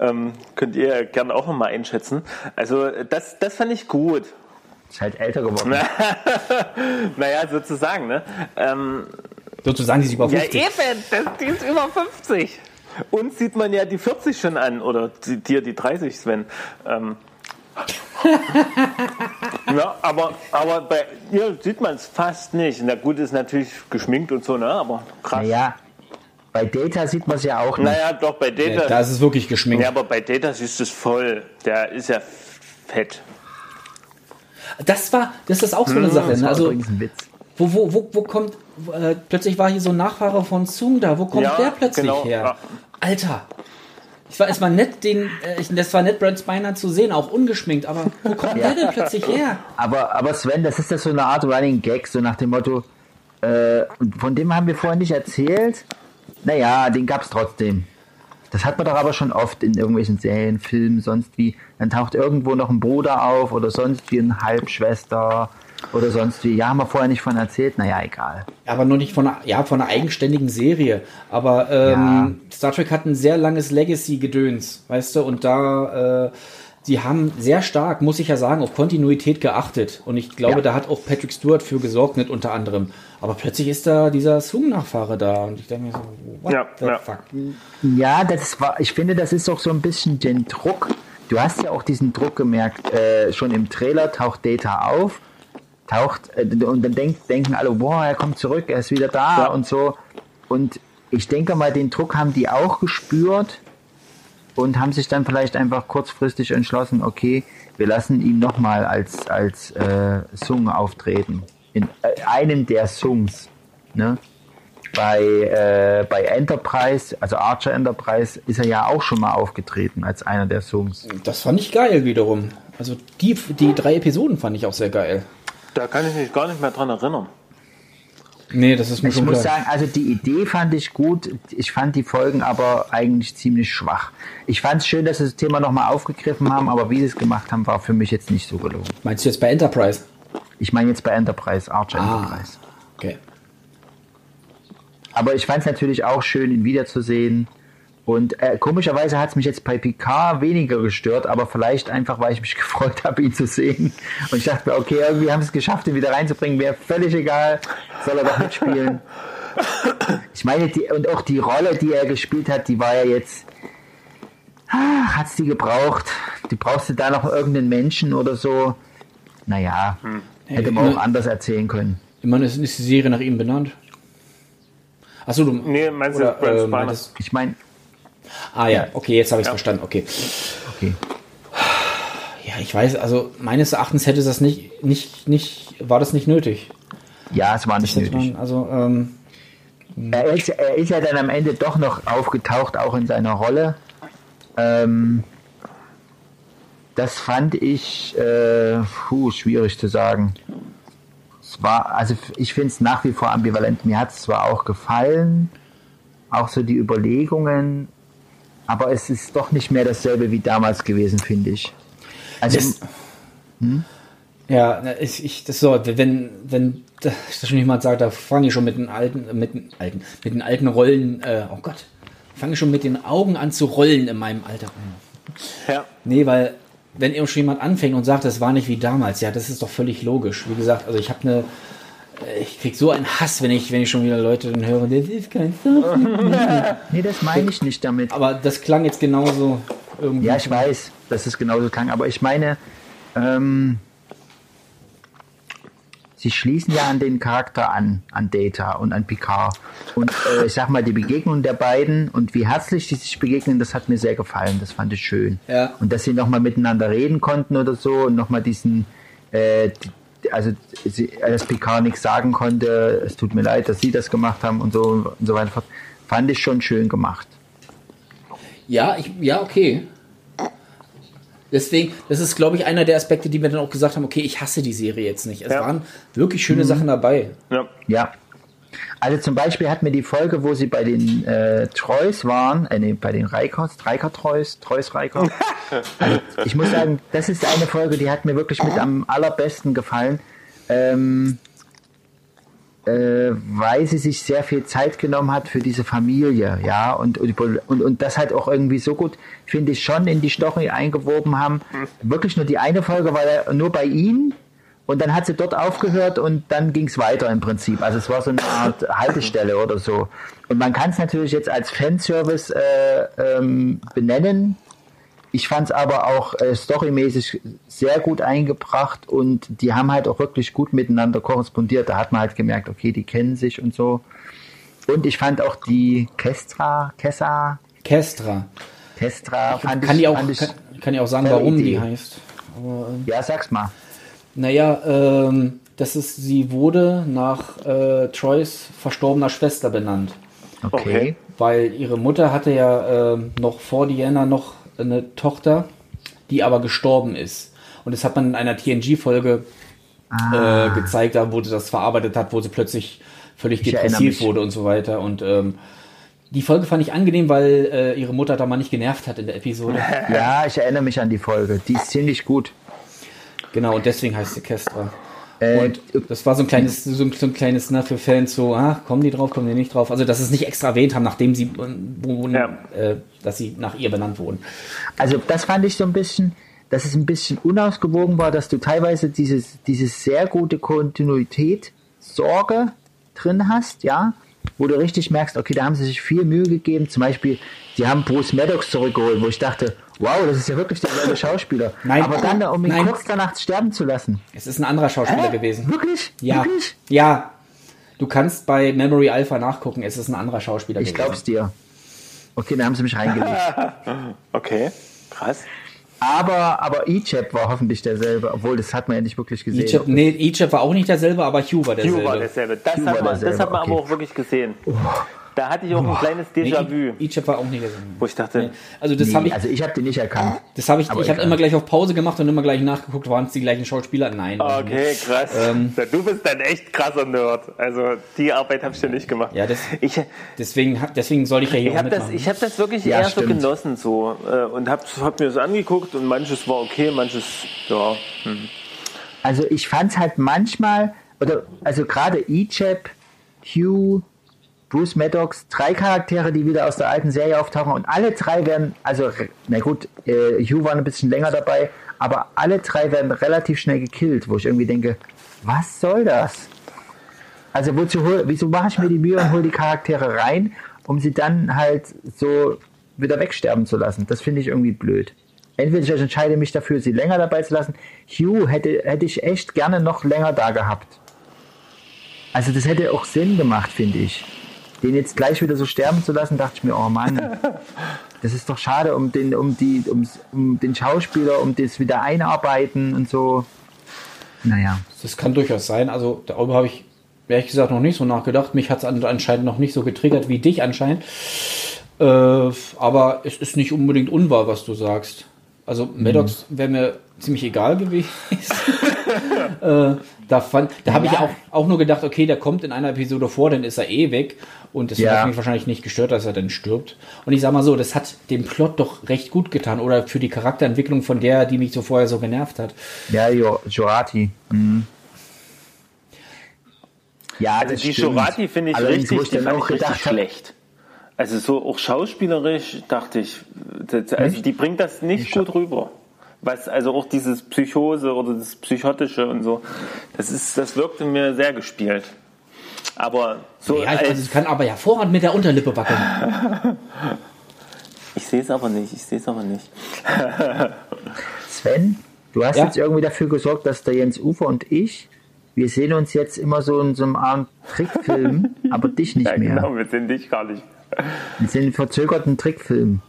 Ähm, könnt ihr gerne auch nochmal einschätzen. Also das, das fand ich gut. Ist halt älter geworden. Naja, sozusagen, ne? Ähm, Sozusagen, die sich über ja, 50. eben, das, die ist über 50. Uns sieht man ja die 40 schon an, oder die- dir die 30, Sven. Ähm. ja, aber, aber bei ihr sieht man es fast nicht. Na gut, ist natürlich geschminkt und so, ne? Aber krass. Naja, bei Data sieht man es ja auch nicht. Naja, doch, bei Ja, Data. da ist es wirklich geschminkt. Ja, aber bei Data siehst du es voll. Der ist ja fett. Das war, das ist auch so eine Sache. das Ne? war Also, übrigens ein Witz. Wo, wo, wo, wo kommt, äh, plötzlich war hier so ein Nachfahre von Zung da. Wo kommt Ja, der plötzlich genau, her? ja. Alter. Ich war, es war nett, den, äh, ich, das war nett, Brent Spiner zu sehen, auch ungeschminkt, aber wo kommt der denn plötzlich her? Aber, aber Sven, das ist das so eine Art Running Gag, so nach dem Motto, äh, von dem haben wir vorhin nicht erzählt. Naja, den gab es trotzdem. Das hat man doch aber schon oft in irgendwelchen Serien, Filmen, sonst wie. Dann taucht irgendwo noch ein Bruder auf oder sonst wie eine Halbschwester oder sonst wie. Ja, haben wir vorher nicht von erzählt. Naja, egal. Aber nur nicht von einer, ja, von einer eigenständigen Serie. Aber ähm, Star Trek hat ein sehr langes Legacy-Gedöns, weißt du, und da, äh, sie haben sehr stark, muss ich ja sagen, auf Kontinuität geachtet. Und ich glaube, Ja. da hat auch Patrick Stewart für gesorgt, nicht unter anderem. Aber plötzlich ist da dieser Sung-Nachfahre da. Und ich denke mir so, what Ja, the ja. fuck? Ja, das war, ich finde, das ist auch so ein bisschen den Druck. Du hast ja auch diesen Druck gemerkt, äh, schon im Trailer taucht Data auf, taucht, äh, und dann denk, denken alle, boah, er kommt zurück, er ist wieder da Ja. und so. Und ich denke mal, den Druck haben die auch gespürt und haben sich dann vielleicht einfach kurzfristig entschlossen, okay, wir lassen ihn nochmal als, als äh, Sung auftreten. In äh, einem der Sungs. Ne? bei, äh, bei Enterprise, also Archer Enterprise, ist er ja auch schon mal aufgetreten als einer der Songs. Das fand ich geil wiederum. Also die, die drei Episoden fand ich auch sehr geil. Da kann ich mich gar nicht mehr dran erinnern. Nee, das ist mir Ich schon muss klar. sagen, also die Idee fand ich gut. Ich fand die Folgen aber eigentlich ziemlich schwach. Ich fand es schön, dass sie das Thema nochmal aufgegriffen haben, aber wie sie es gemacht haben, war für mich jetzt nicht so gelungen. Meinst du jetzt bei Enterprise? Ich meine jetzt bei Enterprise, Archer Ah. Enterprise. Okay. Aber ich fand es natürlich auch schön, ihn wiederzusehen. Und äh, komischerweise hat es mich jetzt bei Picard weniger gestört, aber vielleicht einfach, weil ich mich gefreut habe, ihn zu sehen. Und ich dachte mir, okay, irgendwie haben es geschafft, ihn wieder reinzubringen. Wäre völlig egal, soll er doch mitspielen. Ich meine, die, und auch die Rolle, die er gespielt hat, die war ja jetzt. Hat es die gebraucht? Die brauchst du da noch irgendeinen Menschen oder so? Naja, hätte man auch anders erzählen können. Ich meine, ist ist die Serie nach ihm benannt? Achso, du. Nee, meinst du oder, Brent äh, Spiner? Ich meine, Ah ja, okay, jetzt habe ich es verstanden. Okay. okay. Ja, ich weiß, also meines Erachtens hätte das nicht, nicht, nicht, war das nicht nötig. Ja, es war nicht Hätte nötig. man, also, ähm, Er ist, er ist ja dann am Ende doch noch aufgetaucht, auch in seiner Rolle. Ähm, das fand ich äh, puh, schwierig zu sagen. Es war, also ich finde es nach wie vor ambivalent. Mir hat es zwar auch gefallen, auch so die Überlegungen, aber es ist doch nicht mehr dasselbe wie damals gewesen, finde ich. Also Das- ja, na, ich, ich, das so, wenn, wenn das schon jemand sagt, da fange ich schon mit den alten, mit den alten, mit den alten Rollen, äh, oh Gott, fange ich schon mit den Augen an zu rollen in meinem Alter. Ja. Nee, weil wenn eben schon jemand anfängt und sagt, das war nicht wie damals, ja, das ist doch völlig logisch. Wie gesagt, also ich habe eine, ich krieg so einen Hass, wenn ich, wenn ich schon wieder Leute dann höre, das ist kein Trek. nee, das meine ich nicht damit. Aber das klang jetzt genauso irgendwie. Ja, ich weiß, dass es genauso klang, aber ich meine, ähm, sie schließen ja an den Charakter an, an Data und an Picard. Und äh, ich sag mal, die Begegnung der beiden und wie herzlich die sich begegnen, das hat mir sehr gefallen, das fand ich schön. Ja. Und dass sie nochmal miteinander reden konnten oder so und nochmal diesen, äh, also sie, dass Picard nichts sagen konnte, es tut mir leid, dass sie das gemacht haben und so und so weiter fort, fand ich schon schön gemacht. Ja, ich, ja, okay. Deswegen, das ist, glaube ich, einer der Aspekte, die mir dann auch gesagt haben, okay, ich hasse die Serie jetzt nicht. Es Ja. waren wirklich schöne Sachen dabei. ja. Ja. Also zum Beispiel hat mir die Folge, wo sie bei den äh, Treus waren, äh, nee, bei den Reikers, Reiker Treus, Treus Reiker. also, ich muss sagen, das ist eine Folge, die hat mir wirklich mit am allerbesten gefallen, ähm, äh, weil sie sich sehr viel Zeit genommen hat für diese Familie, ja, und, und, und, und das halt auch irgendwie so gut, finde ich, schon in die Story eingewoben haben. Wirklich nur die eine Folge war ja nur bei ihnen und dann hat sie dort aufgehört und dann ging es weiter im Prinzip. Also es war so eine Art Haltestelle oder so. Und man kann es natürlich jetzt als Fanservice äh, ähm, benennen. Ich fand es aber auch äh, storymäßig sehr gut eingebracht und die haben halt auch wirklich gut miteinander korrespondiert. Da hat man halt gemerkt, okay, die kennen sich und so. Und ich fand auch die Kestra, Kessa, Kestra. Kestra, fand Kann ich, die auch, ich, kann, kann die auch sagen, warum die Idee. heißt. ja, sag's mal. Naja, ähm, das ist, sie wurde nach äh, Troys verstorbener Schwester benannt. Okay. Weil ihre Mutter hatte ja ähm, noch vor Diana noch eine Tochter, die aber gestorben ist. Und das hat man in einer TNG-Folge Ah. äh, gezeigt, da wo sie das verarbeitet hat, wo sie plötzlich völlig Ich depressiv wurde und so weiter. Und ähm, die Folge fand ich angenehm, weil äh, ihre Mutter da mal nicht genervt hat in der Episode. Ja, ich erinnere mich an die Folge. Die ist ziemlich gut. Genau, und deswegen heißt sie Kestra. Äh, Und das war so ein kleines, so ein, so ein kleines, ne, für Fans so, ah, kommen die drauf, kommen die nicht drauf. Also, dass sie es nicht extra erwähnt haben, nachdem sie, äh, wurden, Ja. äh, dass sie nach ihr benannt wurden. Also das fand ich so ein bisschen, dass es ein bisschen unausgewogen war, dass du teilweise dieses, dieses sehr gute Kontinuität, Sorge drin hast, ja, wo du richtig merkst, okay, da haben sie sich viel Mühe gegeben. Zum Beispiel, sie haben Bruce Maddox zurückgeholt, wo ich dachte, wow, das ist ja wirklich derselbe Schauspieler. Nein. Aber dann, um ihn Nein. kurz danach sterben zu lassen. Es ist ein anderer Schauspieler Hä? gewesen. Wirklich? Ja. Wirklich? Ja. Du kannst bei Memory Alpha nachgucken, es ist ein anderer Schauspieler Ich glaub's dir. Okay, da haben sie mich reingelegt. Okay, krass. Aber, aber Echep war hoffentlich derselbe, obwohl das hat man ja nicht wirklich gesehen. Egypt, nee, Egypt war auch nicht derselbe, aber Hugh war derselbe. Hugh war derselbe. Das, Hugh hat war man, das derselbe, hat man okay. aber auch wirklich gesehen. Da hatte ich auch ein kleines Nee, Déjà-vu, Egypt war auch nicht derselbe. wo ich dachte, Also das Nee, habe ich, also ich habe den nicht erkannt. das habe ich, aber ich habe immer gleich auf Pause gemacht und immer gleich nachgeguckt, waren es die gleichen Schauspieler? Nein. okay, krass. Ähm. du bist ein echt krasser Nerd. Also die Arbeit habe ich ja nicht gemacht. Ja, das- ich, Deswegen, hab- deswegen soll ich ja hier ich auch habe das, ich hab das wirklich Ja, eher so stimmt. genossen so äh, und habe hab mir das angeguckt und manches war okay, manches ja. Also ich fand's halt manchmal, oder also gerade Echep, Hugh, Bruce Maddox, drei Charaktere, die wieder aus der alten Serie auftauchen und alle drei werden, also na gut, äh, Hugh war ein bisschen länger dabei, aber alle drei werden relativ schnell gekillt, wo ich irgendwie denke, was soll das? Also wozu wieso mache ich mir die Mühe und hole die Charaktere rein, um sie dann halt so wieder wegsterben zu lassen? Das finde ich irgendwie blöd. Entweder ich entscheide mich dafür, sie länger dabei zu lassen. Hugh hätte, hätte ich echt gerne noch länger da gehabt. Also das hätte auch Sinn gemacht, finde ich. Den jetzt gleich wieder so sterben zu lassen, dachte ich mir, oh Mann, das ist doch schade um den, um die, um, um den Schauspieler, um das wieder einarbeiten und so. Naja. Das kann durchaus sein. Also darüber habe ich ehrlich gesagt noch nicht so nachgedacht. Mich hat es anscheinend noch nicht so getriggert wie dich anscheinend. Äh, aber es ist nicht unbedingt unwahr, was du sagst. Also Maddox wäre mir ziemlich egal gewesen. äh, da fand, da habe ich auch, auch nur gedacht, okay, der kommt in einer Episode vor, dann ist er eh weg. Und das Ja. hat mich wahrscheinlich nicht gestört, dass er dann stirbt. Und ich sag mal so, das hat dem Plot doch recht gut getan. Oder für die Charakterentwicklung von der, die mich so vorher so genervt hat. Ja, jo, Jorati. Mhm. Ja, Also das die stimmt. Jorati finde ich Allerdings, richtig, die fand auch ich richtig schlecht. Also so auch schauspielerisch dachte ich, das- also Echt? die bringt das nicht gut rüber. Was, also auch dieses Psychose oder das Psychotische und so, das ist, das wirkte mir sehr gespielt. Aber so, Ja, ich, als, also, ich kann aber hervorragend mit der Unterlippe wackeln. ich sehe es aber nicht, ich sehe es aber nicht. Sven, du hast Ja. jetzt irgendwie dafür gesorgt, dass der Jens Ufer und ich, wir sehen uns jetzt immer so in so einem Art Trickfilm, aber dich nicht Ja, mehr. genau, wir sind dich gar nicht. Wir sind in verzögerten Trickfilm.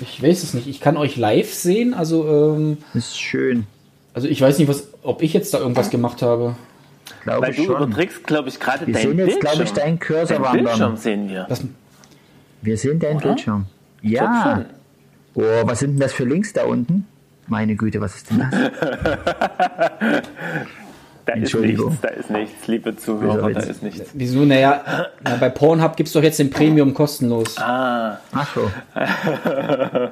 Ich weiß es nicht. Ich kann euch live sehen. Also, ähm, Das ist schön. also ich weiß nicht, was, ob ich jetzt da irgendwas gemacht habe. Glaube Weil ich du schon. überträgst, glaube ich, gerade Wir dein sehen jetzt, Bildschirm. glaube ich, deinen Cursor Dein wandern. Bildschirm sehen wir. Das, Wir sehen deinen Bildschirm. glaub Ja. Oh, was sind denn das für Links da unten? Meine Güte, was ist denn das? Da ist nichts, da ist nichts, liebe Zuhörer, Wieso da ist nichts. wieso? Naja, na, bei Pornhub gibt es doch jetzt den Premium kostenlos. Ah, Ach so.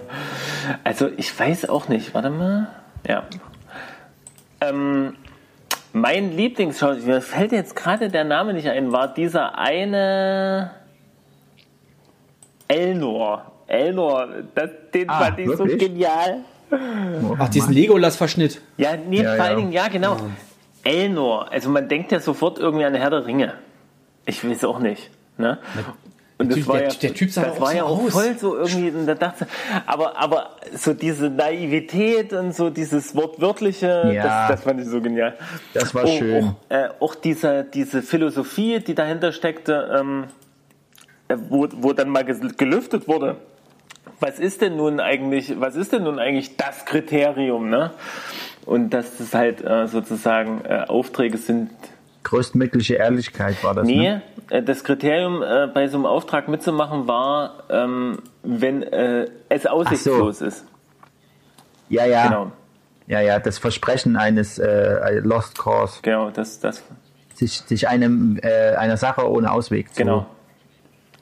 also ich weiß auch nicht, warte mal. Ja. Ähm, mein Lieblingsschauspieler, mir fällt jetzt gerade der Name nicht ein, war dieser eine Elnor. Elnor, das, den Ah, fand ich so wirklich? genial. Oh, Ach, diesen. Legolas-Verschnitt. Ja, nee, Ja, vor ja. allen Dingen, ja, genau. Elnor, also man denkt ja sofort irgendwie an Herr der Ringe. Ich weiß auch nicht. Ne? Und das war der- ja, der Typ sah das auch war so ja auch aus. voll so irgendwie, und da dachte, aber, aber so diese Naivität und so dieses wortwörtliche, Ja. das, das fand ich so genial. Das war Auch- schön. Auch, äh, auch diese, diese Philosophie, die dahinter steckte, ähm, äh, wo, wo dann mal gelüftet wurde. Was ist denn nun eigentlich, was ist denn nun eigentlich das Kriterium, ne? Und dass das halt äh, sozusagen äh, Aufträge sind, Größtmögliche Ehrlichkeit war das. Nee, Ne? äh, das Kriterium äh, bei so einem Auftrag mitzumachen war, ähm, wenn äh, es aussichtslos ist. Ja, ja. Genau, Ja, ja, das Versprechen eines äh, Lost Cause, genau, das, das, sich, sich einem, einer Sache ohne Ausweg zu genau.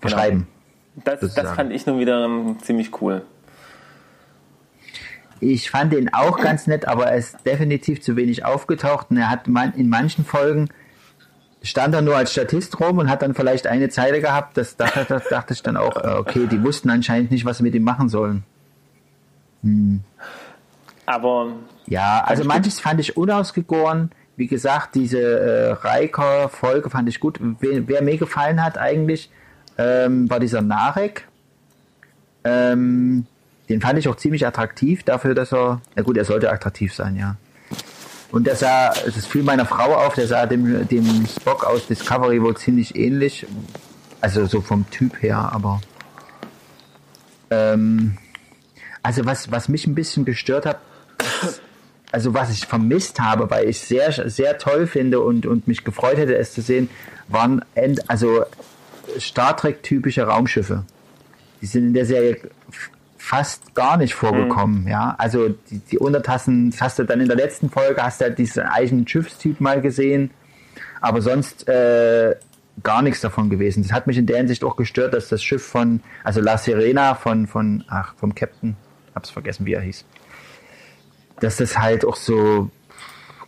beschreiben. Das, das sozusagen. fand ich nun wieder ziemlich cool. Ich fand ihn auch ganz nett, aber er ist definitiv zu wenig aufgetaucht. Und er hat man, in manchen Folgen stand er nur als Statist rum und hat dann vielleicht eine Zeile gehabt. Das dachte, das dachte ich dann auch, äh, okay, die wussten anscheinend nicht, was sie mit ihm machen sollen. Aber Ja, also manches fand ich unausgegoren. Wie gesagt, diese äh, Riker-Folge fand ich gut. Wer, wer mir gefallen hat eigentlich, ähm, war dieser Narek. Ähm, den fand ich auch ziemlich attraktiv dafür, dass er, na gut, er sollte attraktiv sein, ja. Und der sah, es fiel meiner Frau auf, der sah dem, dem Spock aus Discovery wohl ziemlich ähnlich. Also so vom Typ her, aber. Ähm, also was, was mich ein bisschen gestört hat, also was ich vermisst habe, weil ich sehr, sehr toll finde und, und mich gefreut hätte, es zu sehen, waren End, also Star Trek-typische Raumschiffe. Die sind in der Serie fast gar nicht vorgekommen, ja. Also die, die Untertassen, das hast du dann in der letzten Folge, hast du halt diesen eigenen Schiffstyp mal gesehen, aber sonst äh, gar nichts davon gewesen. Das hat mich in der Hinsicht auch gestört, dass das Schiff von, also La Serena von, von, ach, vom Captain, hab's vergessen, wie er hieß, dass das halt auch so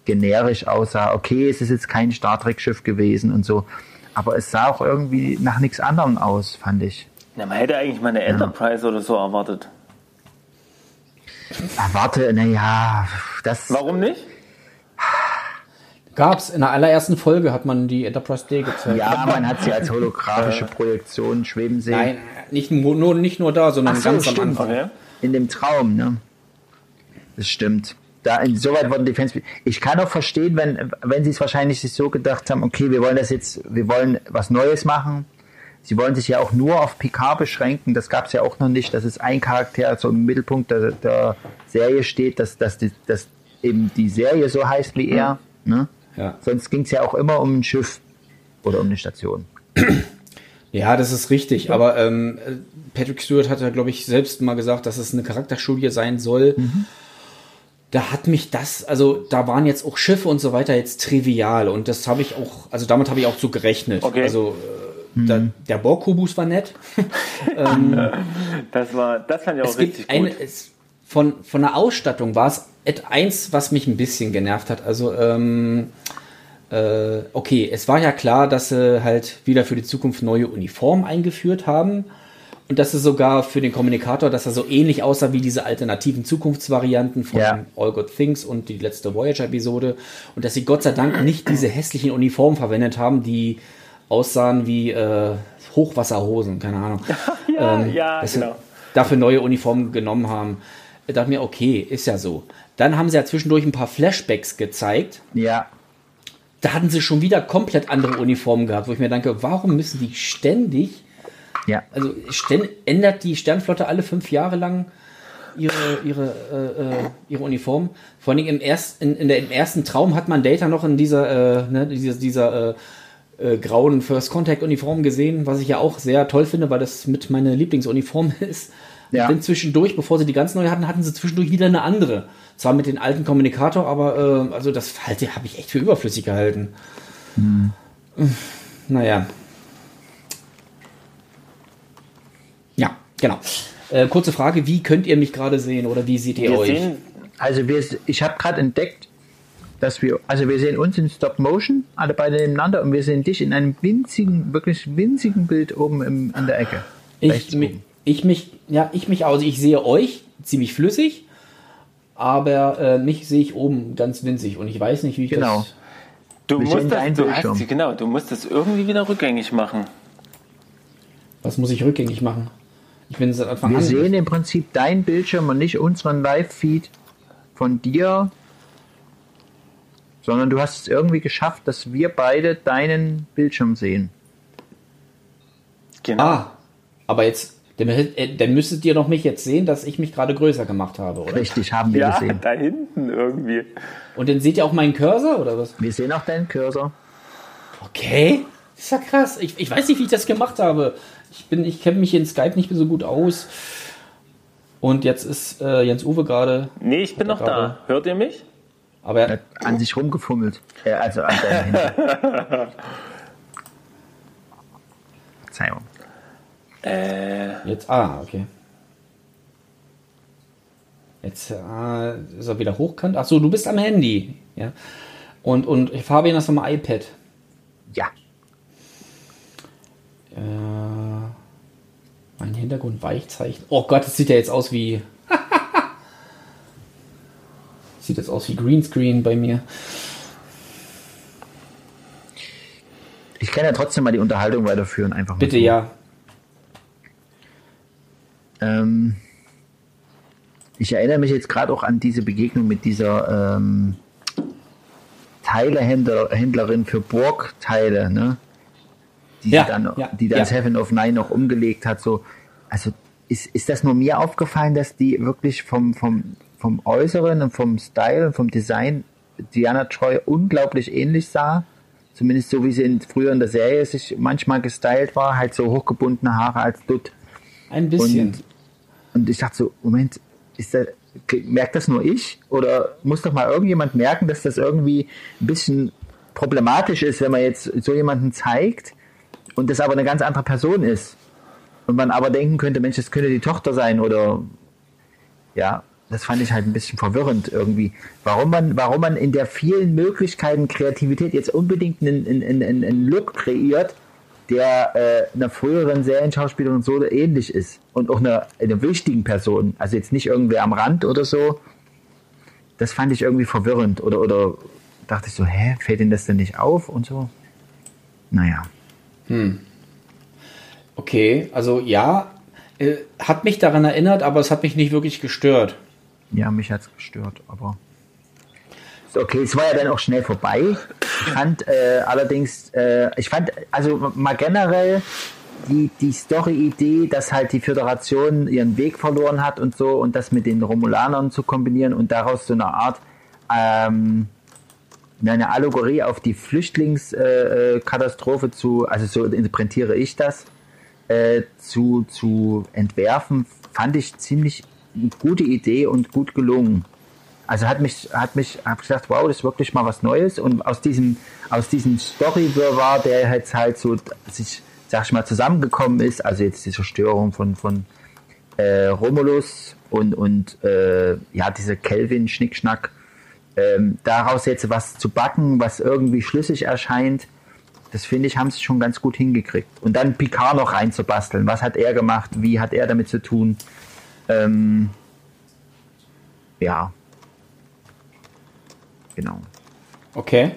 generisch aussah. Okay, es ist jetzt kein Star Trek Schiff gewesen und so, aber es sah auch irgendwie nach nichts anderem aus, fand ich. Na, man hätte eigentlich mal eine Enterprise oder so erwartet. Warte, naja, das. Warum nicht? Gab's. In der allerersten Folge hat man die Enterprise D gezeigt. Ja, man hat sie als holographische Projektion schweben sehen. Nein, nicht nur, nicht nur da, sondern Ach so, ganz am stimmt. Anfang. Okay. In dem Traum, ne? Das stimmt. da insoweit wurden die Fans. Ich kann auch verstehen, wenn, wenn sie es wahrscheinlich sich so gedacht haben, okay, wir wollen das jetzt, wir wollen was Neues machen. Sie wollen sich ja auch nur auf Picard beschränken. Das gab es ja auch noch nicht, dass es ein Charakter so im Mittelpunkt der, der Serie steht, dass, dass, die, dass eben die Serie so heißt wie er. Ne? Ja. Sonst ging es ja auch immer um ein Schiff oder um eine Station. Ja, das ist richtig. Aber ähm, Patrick Stewart hat ja, glaube ich, selbst mal gesagt, dass es eine Charakterstudie sein soll. Da hat mich das, also da waren jetzt auch Schiffe und so weiter jetzt trivial und das habe ich auch, also damit habe ich auch so gerechnet. Okay. Also äh, da, der Borg-Kubus war nett. Das war, das fand ich auch es richtig gibt eine, gut. es, von, von der Ausstattung war es eins, was mich ein bisschen genervt hat. Also, ähm, äh, okay, es war ja klar, dass sie halt wieder für die Zukunft neue Uniformen eingeführt haben. Und dass es sogar für den Kommunikator, dass er so ähnlich aussah wie diese alternativen Zukunftsvarianten von Ja. All Good Things und die letzte Voyager-Episode. Und dass sie Gott sei Dank nicht diese hässlichen Uniformen verwendet haben, die aussahen wie äh, Hochwasserhosen, keine Ahnung. Ja, ja, dass sie genau. dafür neue Uniformen genommen haben. Ich dachte mir, okay, ist ja so. Dann haben sie ja zwischendurch ein paar Flashbacks gezeigt. Ja, Da hatten sie schon wieder komplett andere Uniformen gehabt, wo ich mir denke, warum müssen die ständig, ja. also ständ, ändert die Sternflotte alle fünf Jahre lang ihre, ihre, äh, äh, ihre Uniform? Vor allem im, erst, in, in der, im ersten Traum hat man Data noch in dieser, äh, ne, dieser, dieser äh, äh, grauen First Contact Uniform gesehen, was ich ja auch sehr toll finde, weil das mit meiner Lieblingsuniform ist. Ja. Dann zwischendurch, bevor sie die ganz neue hatten, hatten sie zwischendurch wieder eine andere. Zwar mit den alten Kommunikator, aber äh, also das halte habe ich echt für überflüssig gehalten. Naja. Ja, genau. Äh, kurze Frage, wie könnt ihr mich gerade sehen oder wie seht ihr Wir euch? sehen, Also wir, ich habe gerade entdeckt, dass wir, also wir sehen uns in Stop Motion, alle beide nebeneinander und wir sehen dich in einem winzigen, wirklich winzigen Bild oben im, in der Ecke. ich, mi- ich mich, ja, ich mich, also ich sehe euch ziemlich flüssig, aber äh, mich sehe ich oben ganz winzig und ich weiß nicht, wie ich Genau. das. du musst das, du hast, genau, du musst das irgendwie wieder rückgängig machen. Was muss ich rückgängig machen? Ich bin seit Anfang Wir an. sehen im Prinzip deinen Bildschirm und nicht unseren Live-Feed von dir, sondern du hast es irgendwie geschafft, dass wir beide deinen Bildschirm sehen. Genau. Ah, aber jetzt, dann, äh, dann müsstet ihr doch mich jetzt sehen, dass ich mich gerade größer gemacht habe, oder? Richtig, haben wir ja, gesehen. da hinten irgendwie. Und dann seht ihr auch meinen Cursor oder was? Wir sehen auch deinen Cursor. Okay. Das ist ja krass. Ich, ich weiß nicht, wie ich das gemacht habe. Ich bin, ich kenne mich in Skype nicht mehr so gut aus. Und jetzt ist äh, Jens Uwe gerade. Nee, ich bin noch da. Hört ihr mich? Aber Er hat an sich rumgefummelt. Äh, also an deinem Handy. Verzeihung. Äh, jetzt. Ah, okay. Jetzt ah, ist er wieder hochkant. Ach so, du bist am Handy. Ja. Und, und Fabian ist am iPad. Ja. Äh, mein Hintergrund Weichzeichen. Oh Gott, das sieht ja jetzt aus wie. Sieht jetzt aus wie Greenscreen bei mir. Ich kann ja trotzdem mal die Unterhaltung weiterführen, einfach mal. Bitte so. ja. Ähm, ich erinnere mich jetzt gerade auch an diese Begegnung mit dieser ähm, Teilehändlerin für Borg-Teile, ne? Die, Ja, dann, ja, die dann ja. Seven of Nine noch umgelegt hat. So, also ist, ist das nur mir aufgefallen, dass die wirklich vom, vom, vom Äußeren und vom Style und vom Design Diana Troy unglaublich ähnlich sah? Zumindest so wie sie in, früher in der Serie sich manchmal gestylt war, halt so hochgebundene Haare als Dutt. Ein bisschen. Und, und ich dachte so, Moment, ist das, merkt das nur ich? Oder muss doch mal irgendjemand merken, dass das irgendwie ein bisschen problematisch ist, wenn man jetzt so jemanden zeigt und das aber eine ganz andere Person ist. Und man aber denken könnte, Mensch, das könnte die Tochter sein oder ja, das fand ich halt ein bisschen verwirrend irgendwie. Warum man, warum man in der vielen Möglichkeiten Kreativität jetzt unbedingt einen, einen, einen, einen Look kreiert, der äh, einer früheren Serienschauspielerin so ähnlich ist und auch einer, einer wichtigen Person, also jetzt nicht irgendwer am Rand oder so. Das fand ich irgendwie verwirrend oder oder dachte ich so, hä, fällt Ihnen das denn nicht auf und so? Naja, Okay, also ja, äh, hat mich daran erinnert, aber es hat mich nicht wirklich gestört. Ja, mich hat's gestört, aber okay, es war ja dann auch schnell vorbei. Ich fand äh, allerdings, äh, ich fand, also mal generell die, die Story-Idee, dass halt die Föderation ihren Weg verloren hat und so und das mit den Romulanern zu kombinieren und daraus so eine Art ähm, eine Allegorie auf die Flüchtlingskatastrophe zu, also so interpretiere ich das, äh, zu, zu entwerfen, fand ich ziemlich gute Idee und gut gelungen. Also hat mich, hat mich, hab gesagt, wow, das ist wirklich mal was Neues und aus diesem, aus diesem Story-Wirrwarr, der jetzt halt so sich, sag ich mal, zusammengekommen ist, also jetzt die Zerstörung von, von äh, Romulus und, und äh, ja, diese Kelvin-Schnickschnack, ähm, daraus jetzt was zu backen, was irgendwie schlüssig erscheint, das finde ich, haben sie schon ganz gut hingekriegt. Und dann Picard noch reinzubasteln. Was hat er gemacht? Wie hat er damit zu tun? Ähm, ja. Genau. Okay.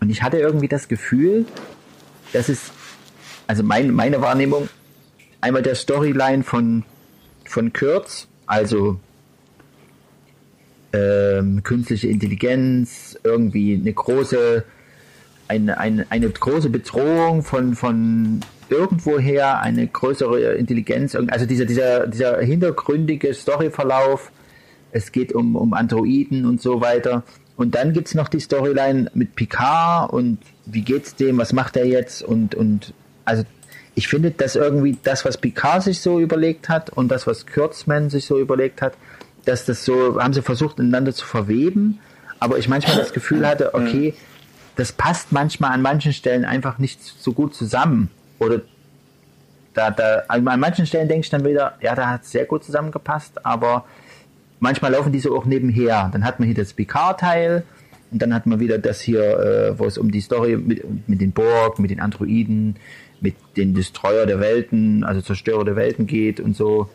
Und ich hatte irgendwie das Gefühl, dass es, also mein, meine Wahrnehmung, einmal der Storyline von, von Kurtz, also ähm, künstliche Intelligenz, irgendwie eine große eine, eine, eine große Bedrohung von, von irgendwoher, eine größere Intelligenz, also dieser, dieser, dieser hintergründige Storyverlauf, es geht um, um Androiden und so weiter. Und dann gibt es noch die Storyline mit Picard und wie geht's dem, was macht er jetzt und, und also ich finde, dass irgendwie das, was Picard sich so überlegt hat und das, was Kurzman sich so überlegt hat, dass das so, haben sie versucht, ineinander zu verweben, aber ich manchmal das Gefühl hatte, okay, das passt manchmal an manchen Stellen einfach nicht so gut zusammen. Oder da, da, an manchen Stellen denke ich dann wieder, ja, da hat es sehr gut zusammengepasst, aber manchmal laufen die so auch nebenher. Dann hat man hier das Picard-Teil und dann hat man wieder das hier, äh, wo es um die Story mit, mit den Borg, mit den Androiden, mit den Destroyer der Welten, also Zerstörer der Welten geht und so.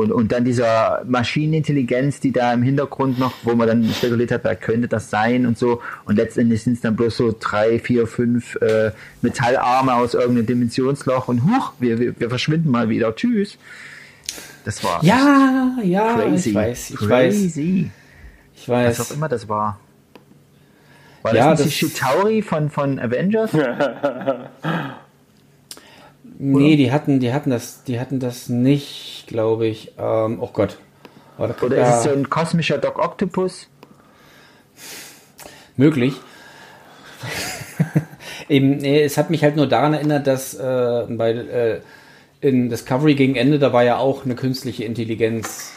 Und, und dann dieser Maschinenintelligenz, die da im Hintergrund noch, wo man dann spekuliert hat, wer könnte das sein und so. Und letztendlich sind es dann bloß so drei, vier, fünf äh, Metallarme aus irgendeinem Dimensionsloch und huch, wir, wir, wir verschwinden mal wieder. Tschüss. Das war ja, ja, crazy. ich weiß, ich crazy. weiß. Ich weiß. Was auch immer das war. War Ja, das das- Chitauri von, von Avengers? Nee, die hatten, die hatten das, die hatten das nicht, glaube ich. Ähm, oh Gott. Oh, da- Oder da- ist es so ein kosmischer Doc Octopus? möglich. Eben, nee, es hat mich halt nur daran erinnert, dass äh, bei äh, in Discovery gegen Ende, da war ja auch eine künstliche Intelligenz.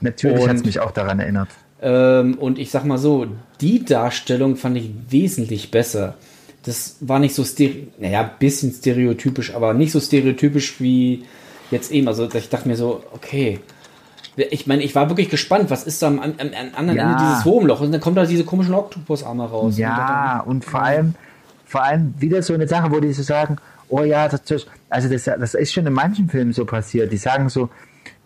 Natürlich hat es mich auch daran erinnert. Ähm, und ich sag mal so, die Darstellung fand ich wesentlich besser. Das war nicht so stereo, naja, bisschen stereotypisch, aber nicht so stereotypisch wie jetzt eben. Also ich dachte mir so, okay. Ich meine, ich war wirklich gespannt, was ist da am, am, am anderen Ja. Ende dieses Wurmloch? Und dann kommt da diese komischen Oktopusarme raus. Und Ja, und vor allem, vor allem wieder so eine Sache, wo die so sagen, oh ja, das- also das, das ist schon in manchen Filmen so passiert. Die sagen so,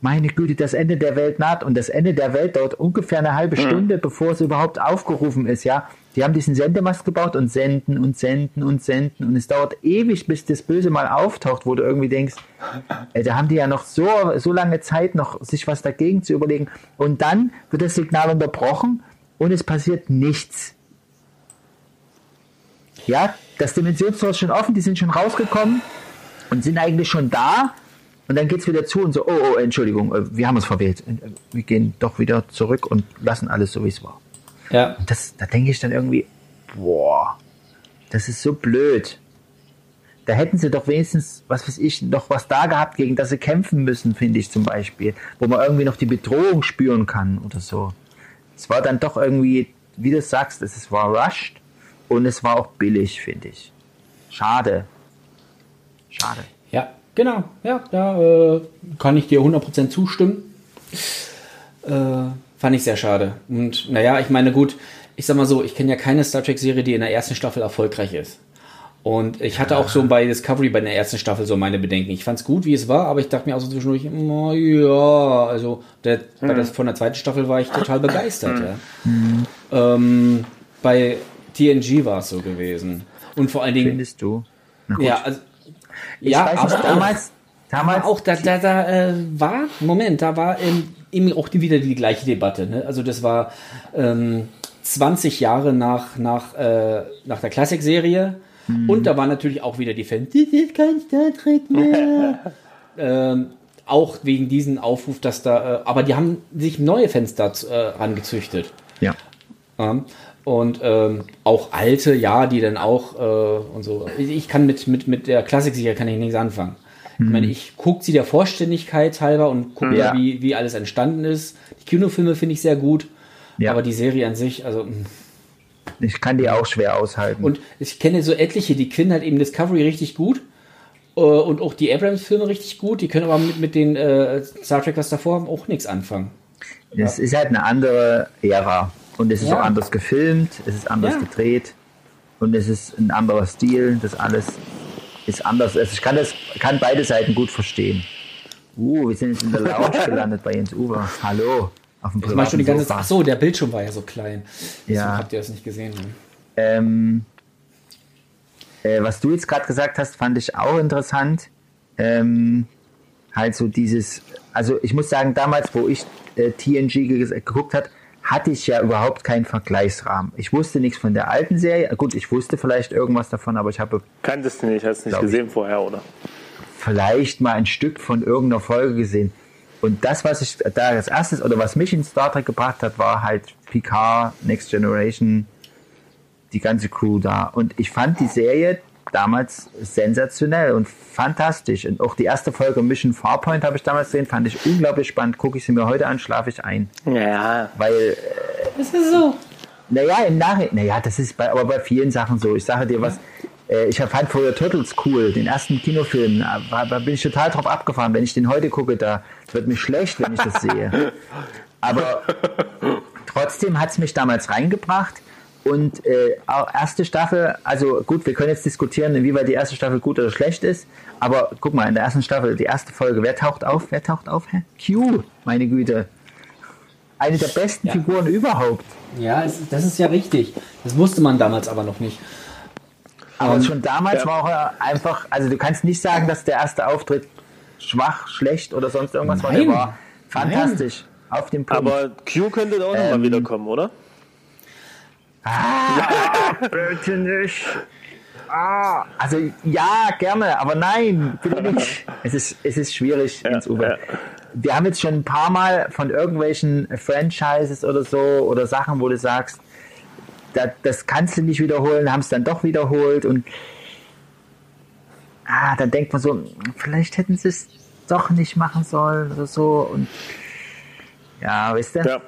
meine Güte, das Ende der Welt naht und das Ende der Welt dauert ungefähr eine halbe Stunde, bevor es überhaupt aufgerufen ist, ja. Die haben diesen Sendemast gebaut und senden und senden und senden und es dauert ewig, bis das Böse mal auftaucht, wo du irgendwie denkst, äh, da haben die ja noch so, so lange Zeit, noch sich was dagegen zu überlegen. Und dann wird das Signal unterbrochen und es passiert nichts. Ja, das Dimensionstor ist schon offen, die sind schon rausgekommen und sind eigentlich schon da. Und dann geht's wieder zu und so, oh, oh, Entschuldigung, äh, wir haben uns verwählt. Äh, Wir gehen doch wieder zurück und lassen alles so, wie es war. Ja, Und das, da denke ich dann irgendwie, boah, das ist so blöd. Da hätten sie doch wenigstens, was weiß ich, noch was da gehabt, gegen das sie kämpfen müssen, finde ich zum Beispiel. Wo man irgendwie noch die Bedrohung spüren kann oder so. Es war dann doch irgendwie, wie du sagst, es war rushed und es war auch billig, finde ich. Schade. Schade. Genau. Ja, da äh, kann ich dir 100% zustimmen. Äh, fand ich sehr schade. Und naja, ich meine, gut, ich sag mal so, ich kenne ja keine Star Trek-Serie, die in der ersten Staffel erfolgreich ist. Und ich hatte auch so bei Discovery bei der ersten Staffel so meine Bedenken. Ich fand es gut, wie es war, aber ich dachte mir auch so zwischendurch, ja, also der, bei der, von der zweiten Staffel war ich total begeistert. Ja. Ähm, bei TNG war es so gewesen. Und vor allen Dingen, Findest du? Na gut. ja, also, Ich ja, weiß aber damals, Damals auch da, da, da äh, war, Moment, da war ähm, eben auch die, wieder die gleiche Debatte. Ne? Also das war ähm, 20 Jahre nach, nach, äh, nach der Classic-Serie. Und da war natürlich auch wieder die Fans, das ist kein Star Trek mehr. ähm, auch wegen diesem Aufruf, dass da, äh, aber die haben sich neue Fans da äh, rangezüchtet. ja. Ja. Und ähm, auch alte, ja, die dann auch äh, und so. Ich kann mit, mit, mit der Klassik-Serie kann ich nichts anfangen. Ich meine, ich gucke sie der Vollständigkeit halber und gucke, Ja. wie, wie alles entstanden ist. Die Kinofilme finde ich sehr gut, Ja. aber die Serie an sich, also. mh. Ich kann die auch schwer aushalten. Und ich kenne so etliche, die können halt eben Discovery richtig gut äh, und auch die Abrams-Filme richtig gut. Die können aber mit, mit den äh, Star Trek, was davor haben, auch nichts anfangen. Es ist halt eine andere Ära. Und es ist Ja. auch anders gefilmt, es ist anders Ja. gedreht und es ist ein anderer Stil. Das alles ist anders. Also ich kann, das, kann beide Seiten gut verstehen. Uh, wir sind jetzt in der Lounge gelandet bei Jens Uwe. Hallo. Auf dem Ich meine schon die ganze. Ach so, der Bildschirm war ja so klein. Deswegen Ja. habt ihr das nicht gesehen. Ne? Ähm, äh, was du jetzt gerade gesagt hast, fand ich auch interessant. Ähm, halt so dieses, also ich muss sagen, damals, wo ich äh, TNG ge geguckt hat, hatte ich ja überhaupt keinen Vergleichsrahmen. Ich wusste nichts von der alten Serie. Gut, ich wusste vielleicht irgendwas davon, aber ich habe Kanntest du nicht, hast du nicht Glaub ich. gesehen vorher, oder? vielleicht mal ein Stück von irgendeiner Folge gesehen. Und das, was ich da als erstes oder was mich in Star Trek gebracht hat, war halt Picard, Next Generation, die ganze Crew da. Und ich fand die Serie damals sensationell und fantastisch. Und auch die erste Folge Mission Farpoint habe ich damals gesehen, fand ich unglaublich spannend. Gucke ich sie mir heute an, schlafe ich ein. Ja, Weil Das ist so. naja, im Nachhinein, naja, das ist bei, aber bei vielen Sachen so. Ich sage dir was, äh, ich fand vorher Turtles cool, den ersten Kinofilm, da, da bin ich total drauf abgefahren. Wenn ich den heute gucke, da wird mir schlecht, wenn ich das sehe. Aber trotzdem hat es mich damals reingebracht. Und äh, auch erste Staffel, also gut, wir können jetzt diskutieren, inwieweit die erste Staffel gut oder schlecht ist. Aber guck mal, in der ersten Staffel, die erste Folge, wer taucht auf? Wer taucht auf? Hä? Q, meine Güte. Eine der besten Figuren überhaupt. Ja, es, das ist ja richtig. Das wusste man damals aber noch nicht. Aber schon damals ja. war auch er einfach, also du kannst nicht sagen, dass der erste Auftritt schwach, schlecht oder sonst irgendwas war. Der Nein. war fantastisch. Auf dem Punkt. aber Q könnte auch Ähm. nochmal wiederkommen, oder? Bitte nicht. Ah, also ja, gerne, aber nein, bitte nicht. Es ist, es ist schwierig ins Uber. ja. Wir haben jetzt schon ein paar Mal von irgendwelchen Franchises oder so oder Sachen, wo du sagst, da, das kannst du nicht wiederholen, haben es dann doch wiederholt und ah, dann denkt man so, vielleicht hätten sie es doch nicht machen sollen oder so und ja, weißt du, Ja.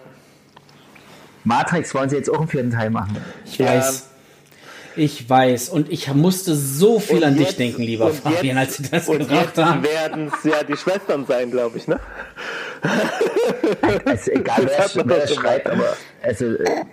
Matrix wollen sie jetzt auch einen vierten Teil machen. Ich Ja. weiß. Ich weiß. Und ich musste so viel Und an dich jetzt- denken, lieber Fabian, als jetzt- sie das jetzt haben. werden es ja die Schwestern sein, glaube ich, ne? Also egal, wer, wer schreibt, aber also, äh,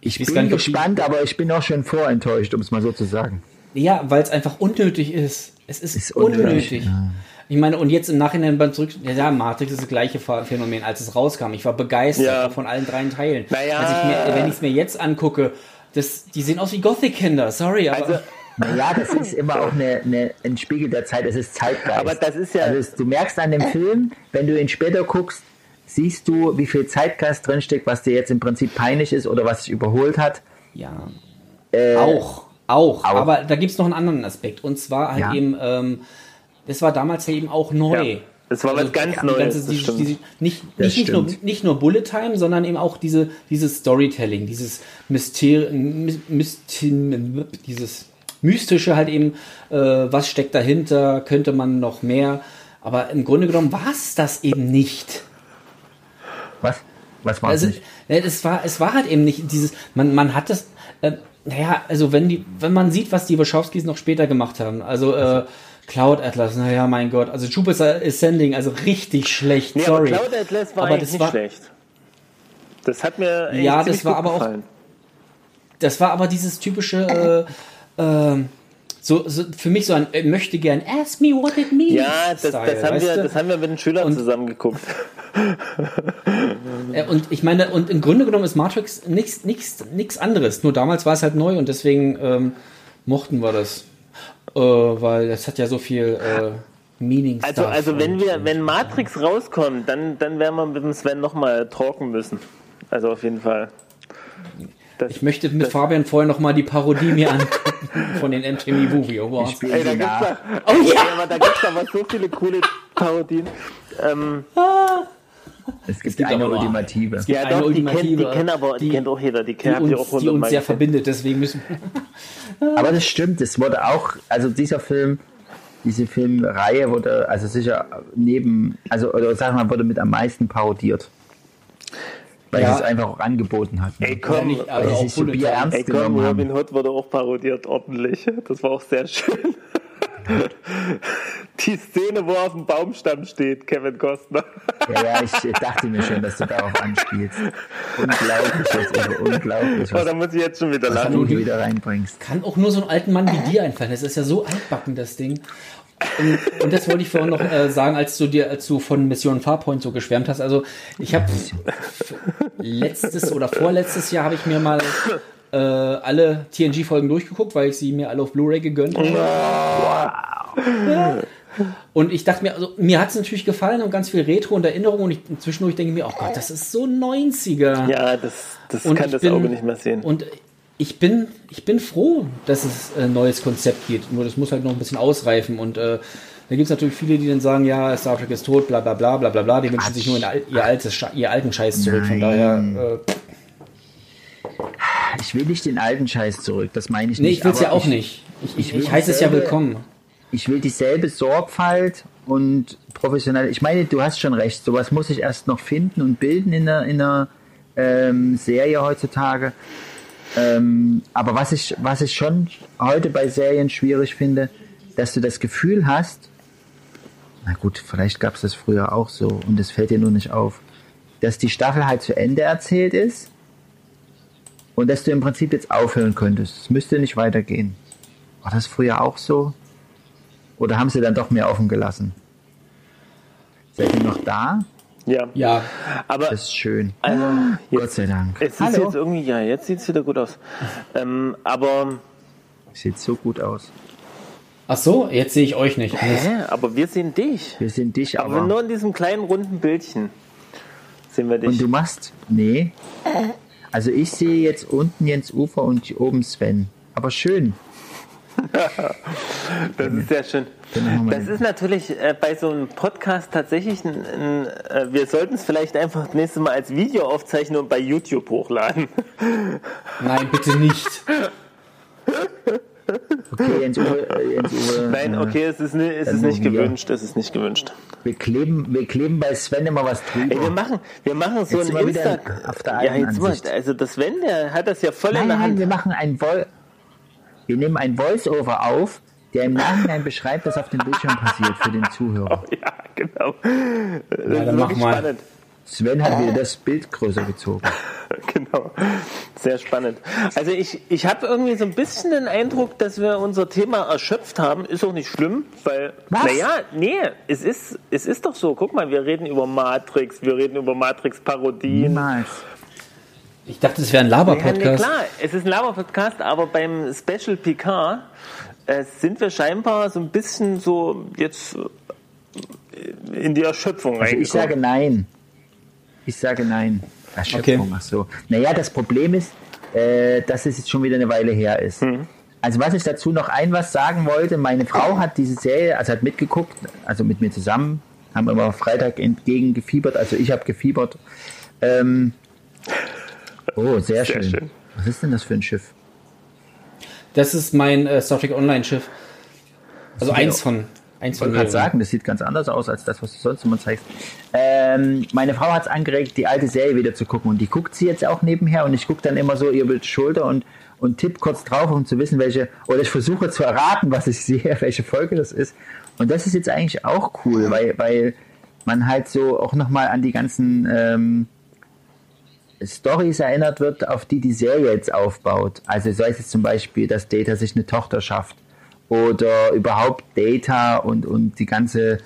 ich weiß bin gespannt, aber ich bin auch schon vorenttäuscht, um es mal so zu sagen. Ja, weil es einfach unnötig ist. Es ist, Ist unnötig. unnötig, ja. Ich meine, und jetzt im Nachhinein beim Zurück, ja, ja, Matrix ist das gleiche Phänomen, als es rauskam. Ich war begeistert Ja. von allen drei Teilen. Naja. Als ich mir, wenn ich es mir jetzt angucke, das, die sehen aus wie Gothic-Kinder, sorry, aber Also, Naja, das ist immer auch eine, eine, ein Spiegel der Zeit, es ist Zeitgeist. Aber das ist ja- Also es, du merkst an dem Film, wenn du ihn später guckst, siehst du, wie viel Zeitgeist drinsteckt, was dir jetzt im Prinzip peinlich ist oder was sich überholt hat. ja. Äh, Auch, auch, auch. Aber da gibt es noch einen anderen Aspekt. Und zwar halt Ja. eben, ähm, das war damals ja eben auch neu. Also Ja, das war was ganz Neues, diese, diese, nicht, nicht, nicht, nur, nicht nur Bullet Time, sondern eben auch diese, dieses Storytelling, dieses Mysterien, dieses Mystische halt eben, äh, was steckt dahinter, könnte man noch mehr. Aber im Grunde genommen war es das eben nicht. was? Was war Also, nicht? ne, es war, es war halt eben nicht dieses, man, man hat das, äh, naja, also wenn die, wenn man sieht, was die Wachowskis noch später gemacht haben, also äh, Cloud Atlas, naja, mein Gott, also Jupiter Ascending, also richtig schlecht, nee, sorry. aber Cloud Atlas war Aber das nicht war- schlecht. Das hat mir Ja, das war aber auch- gefallen. Das war aber dieses typische, äh, äh, so, so für mich so ein äh, möchte gern Ask me what it means. Ja, das, Style, das, haben wir, das haben wir mit den Schülern Und- zusammen geguckt. Äh, Und ich meine, und im Grunde genommen ist Matrix nichts, nichts, nichts anderes. Nur damals war es halt neu und deswegen ähm, mochten wir das. Äh, weil das hat ja so viel. Äh, Meaning Also, also wenn wir, wenn Matrix rauskommt, dann, dann werden wir mit dem Sven nochmal talken müssen. Also auf jeden Fall. Das, Ich möchte mit Fabian vorher noch mal die Parodie mir angucken von den MTV Movie Awards. Ich spiele ey, da gibt's nach. da, oh ja, aber da gibt's aber so viele coole Parodien. Ähm, Es gibt, gibt eine aber- ultimative. es gibt ja, eine doch, die kennt, die ultimative, kennt aber, die, die- kennt auch jeder, die, die kennt habt ihr auch uns, die uns sehr gesehen. verbindet, deswegen müssen Aber das stimmt, es wurde auch, also dieser Film, diese Filmreihe wurde, also sicher neben, also oder sagen wir mal, wurde mit am meisten parodiert. Weil Ja. es einfach auch angeboten hat. ne? Ey, Ja, komm, nicht, Weil also auch so Bier ernst ey, komm. Robin Hood wurde auch parodiert, ordentlich. Das war auch sehr schön. Die Szene, wo er auf dem Baumstamm steht, Kevin Costner. Ja, ja, ich dachte mir schon, dass du darauf anspielst. Unglaublich, was, also unglaublich, Oh, was da muss ich jetzt schon wieder du lachen. wieder reinbringst. Kann auch nur so einen alten Mann wie dir einfallen. Das ist ja so altbacken, das Ding. Und, und das wollte ich vorhin noch äh, sagen, als du dir, als du von Mission Farpoint so geschwärmt hast. Also ich habe letztes oder vorletztes Jahr habe ich mir mal äh, alle TNG-Folgen durchgeguckt, weil ich sie mir alle auf Blu-ray gegönnt habe. Ja. Und ich dachte mir, also mir hat es natürlich gefallen und ganz viel Retro und Erinnerung und ich, zwischendurch denke ich mir, oh Gott, das ist so 90er. Ja, das, das Und kann das bin- Auge nicht mehr sehen. Und ich bin, ich bin froh, dass es ein neues Konzept gibt. Nur das muss halt noch ein bisschen ausreifen. Und äh, da gibt es natürlich viele, die dann sagen, ja, Star Trek ist tot, bla bla bla bla bla bla. Die wünschen sich nur ihr, altes, ihr alten Scheiß zurück. Von Nein. daher, äh, Ich will nicht den alten Scheiß zurück, das meine ich nee, nicht. ich will es ja auch ich, nicht. Ich, ich, ich heiße es ja willkommen. Ich will dieselbe Sorgfalt und professionell. Ich meine, du hast schon recht, sowas muss ich erst noch finden und bilden in einer, in einer ähm, Serie heutzutage. Ähm, aber was ich, was ich schon heute bei Serien schwierig finde, dass du das Gefühl hast, na gut, vielleicht gab es das früher auch so und es fällt dir nur nicht auf, dass die Staffel halt zu Ende erzählt ist und dass du im Prinzip jetzt aufhören könntest. Es müsste nicht weitergehen. War das früher auch so? Oder haben sie dann doch mehr offen gelassen? Seid ihr noch da? Ja. Ja, Aber Das ist schön. also, Gott jetzt, sei Dank. es sieht jetzt irgendwie, ja, jetzt sieht es wieder gut aus. Ähm, aber, Sieht so gut aus. ach so, jetzt sehe ich euch nicht. hä? aber wir sehen dich. Wir sind dich Aber aber. nur in diesem kleinen runden Bildchen sehen wir dich. Und du machst. Nee. Also ich sehe jetzt unten Jens Ufer und oben Sven. Aber schön. Das ist sehr schön. Das ist natürlich äh, bei so einem Podcast tatsächlich ein, ein äh, wir sollten es vielleicht einfach das nächste Mal als Video aufzeichnen und bei YouTube hochladen. Nein, bitte nicht. Okay, Jens Uwe. äh, Jens Uwe Nein, äh, okay, es ist, ni- es ist nicht wir. gewünscht, es ist nicht gewünscht. Wir kleben, wir kleben bei Sven immer was drüber. Ey, wir machen, wir machen so Jetzt ein Insta. auf der ja, jetzt mal, also das Sven, der hat das ja voll nein, in der nein, Hand. wir machen ein Vol Wir nehmen ein Voice-Over auf, der im Nachhinein beschreibt, was auf dem Bildschirm passiert für den Zuhörer. Ja, genau. Das dann ist wirklich mal. Sven hat wieder das Bild größer gezogen. Genau. Sehr spannend. Also ich, ich habe irgendwie so ein bisschen den Eindruck, dass wir unser Thema erschöpft haben. Ist auch nicht schlimm, weil, Was? naja, nee, es ist, es ist doch so. Guck mal, wir reden über Matrix, wir reden über Matrix-Parodien. Niemals. Ich dachte, es wäre ein Ja, nee, Laber-Podcast. klar, es ist ein Laber-Podcast, aber beim Special Picard äh, sind wir scheinbar so ein bisschen so jetzt äh, in die Erschöpfung Also ich reingekommen. sage nein. Ich sage nein. Erschöpfung, Okay. ach so. Naja, das Problem ist, äh, dass es jetzt schon wieder eine Weile her ist. Also was ich dazu noch ein was sagen wollte, meine Frau hat diese Serie, also hat mitgeguckt, also mit mir zusammen, haben immer Freitag entgegen gefiebert, also ich habe gefiebert. Ähm, oh, sehr, Sehr schön. schön. Was ist denn das für ein Schiff? Das ist mein äh, Star Trek Online-Schiff. Also eins von, eins Ich von gerade sagen, das sieht ganz anders aus als das, was du sonst immer zeigst. Ähm, meine Frau hat es angeregt, die alte Serie wieder zu gucken und die guckt sie jetzt auch nebenher und ich gucke dann immer so über die Schulter und, und tipp kurz drauf, um zu wissen, welche, oder ich versuche zu erraten, was ich sehe, welche Folge das ist. Und das ist jetzt eigentlich auch cool, weil, weil man halt so auch nochmal an die ganzen ähm, Stories erinnert wird, auf die die Serie jetzt aufbaut. Also sei es jetzt zum Beispiel, dass Data sich eine Tochter schafft oder überhaupt Data und, und die ganze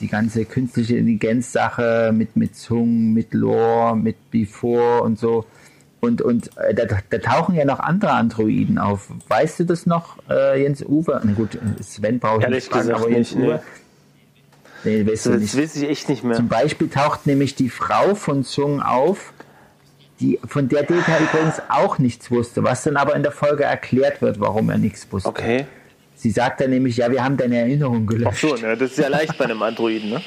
die ganze künstliche Intelligenz-Sache mit, mit Zung, mit Lore, mit Before und so. Und, und äh, da, da tauchen ja noch andere Androiden auf. Weißt du das noch, äh, Jens Uwe? Na gut, Sven brauche ich nicht fragen, gesagt aber Jens nicht, nee. Uwe. Nee, weißt du Das nicht. weiß ich echt nicht mehr. Zum Beispiel taucht nämlich die Frau von Sung auf, die, von der Data übrigens auch nichts wusste, was dann aber in der Folge erklärt wird, warum er nichts wusste. Okay. Sie sagt dann nämlich, ja, wir haben deine Erinnerung Ach gelöscht. so, ne, das ist ja leicht bei einem Androiden, ne?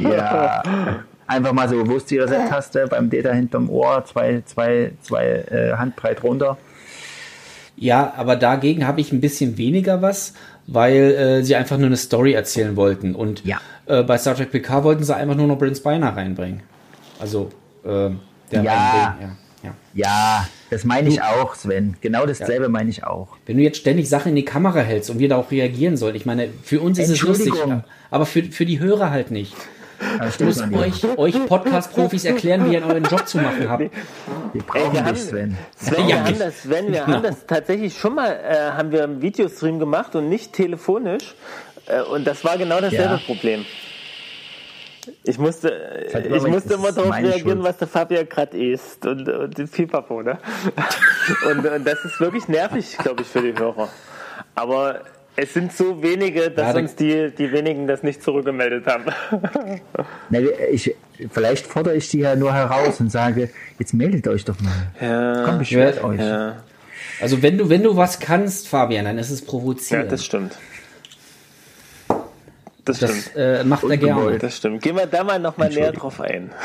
Ja. Einfach mal so, ist die Reset-Taste? Beim Data hinterm Ohr, zwei, zwei, zwei äh, Handbreit runter. Ja, aber dagegen habe ich ein bisschen weniger was, weil äh, sie einfach nur eine Story erzählen wollten. Und Ja. äh, bei Star Trek PK wollten sie einfach nur noch Brent Spiner reinbringen. Also, äh, der Ja. reinbringen, ja, ja. Ja, das meine ich auch, Sven. Genau dasselbe meine ich auch. Wenn du jetzt ständig Sachen in die Kamera hältst und wir da auch reagieren sollen, ich meine, für uns ist es lustig, aber für, für die Hörer halt nicht. Ich muss euch, euch Podcast-Profis erklären, wie ihr euren Job zu machen habt. Wir brauchen wir haben- dich, Sven. Sven, Ja, wir haben das, Sven, wir haben das tatsächlich schon mal, äh, haben wir einen Videostream gemacht und nicht telefonisch. Äh, und das war genau dasselbe Ja. Problem. Ich musste, ich musste immer darauf reagieren, Schuld. was der Fabian gerade isst und, und den Pipapo, ne? und, und das ist wirklich nervig, glaube ich, für die Hörer. Aber es sind so wenige, dass Ja, da- uns die, die wenigen das nicht zurückgemeldet haben. Na, ich, vielleicht fordere ich die ja nur heraus und sage, jetzt meldet euch doch mal. ja, Komm, beschwert Ja, euch. ja, Also wenn du, wenn du was kannst, Fabian, dann ist es ja, provozieren. das stimmt. Das stimmt. das äh, macht er gerne. Das stimmt. Gehen wir da mal noch mal näher drauf ein.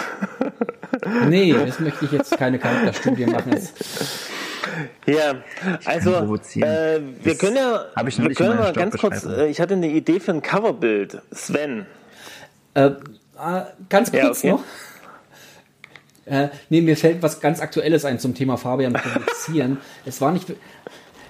Nee, das möchte ich jetzt keine Charakterstudie machen. Jetzt. Ja, also äh, wir Das können ja, hab ich noch wir können mal ganz kurz, äh, ich hatte eine Idee für ein Coverbild. Sven, Äh, äh, ganz Ja, kurz okay. noch. Äh, nee, mir fällt was ganz Aktuelles ein zum Thema Fabian provozieren. es war nicht,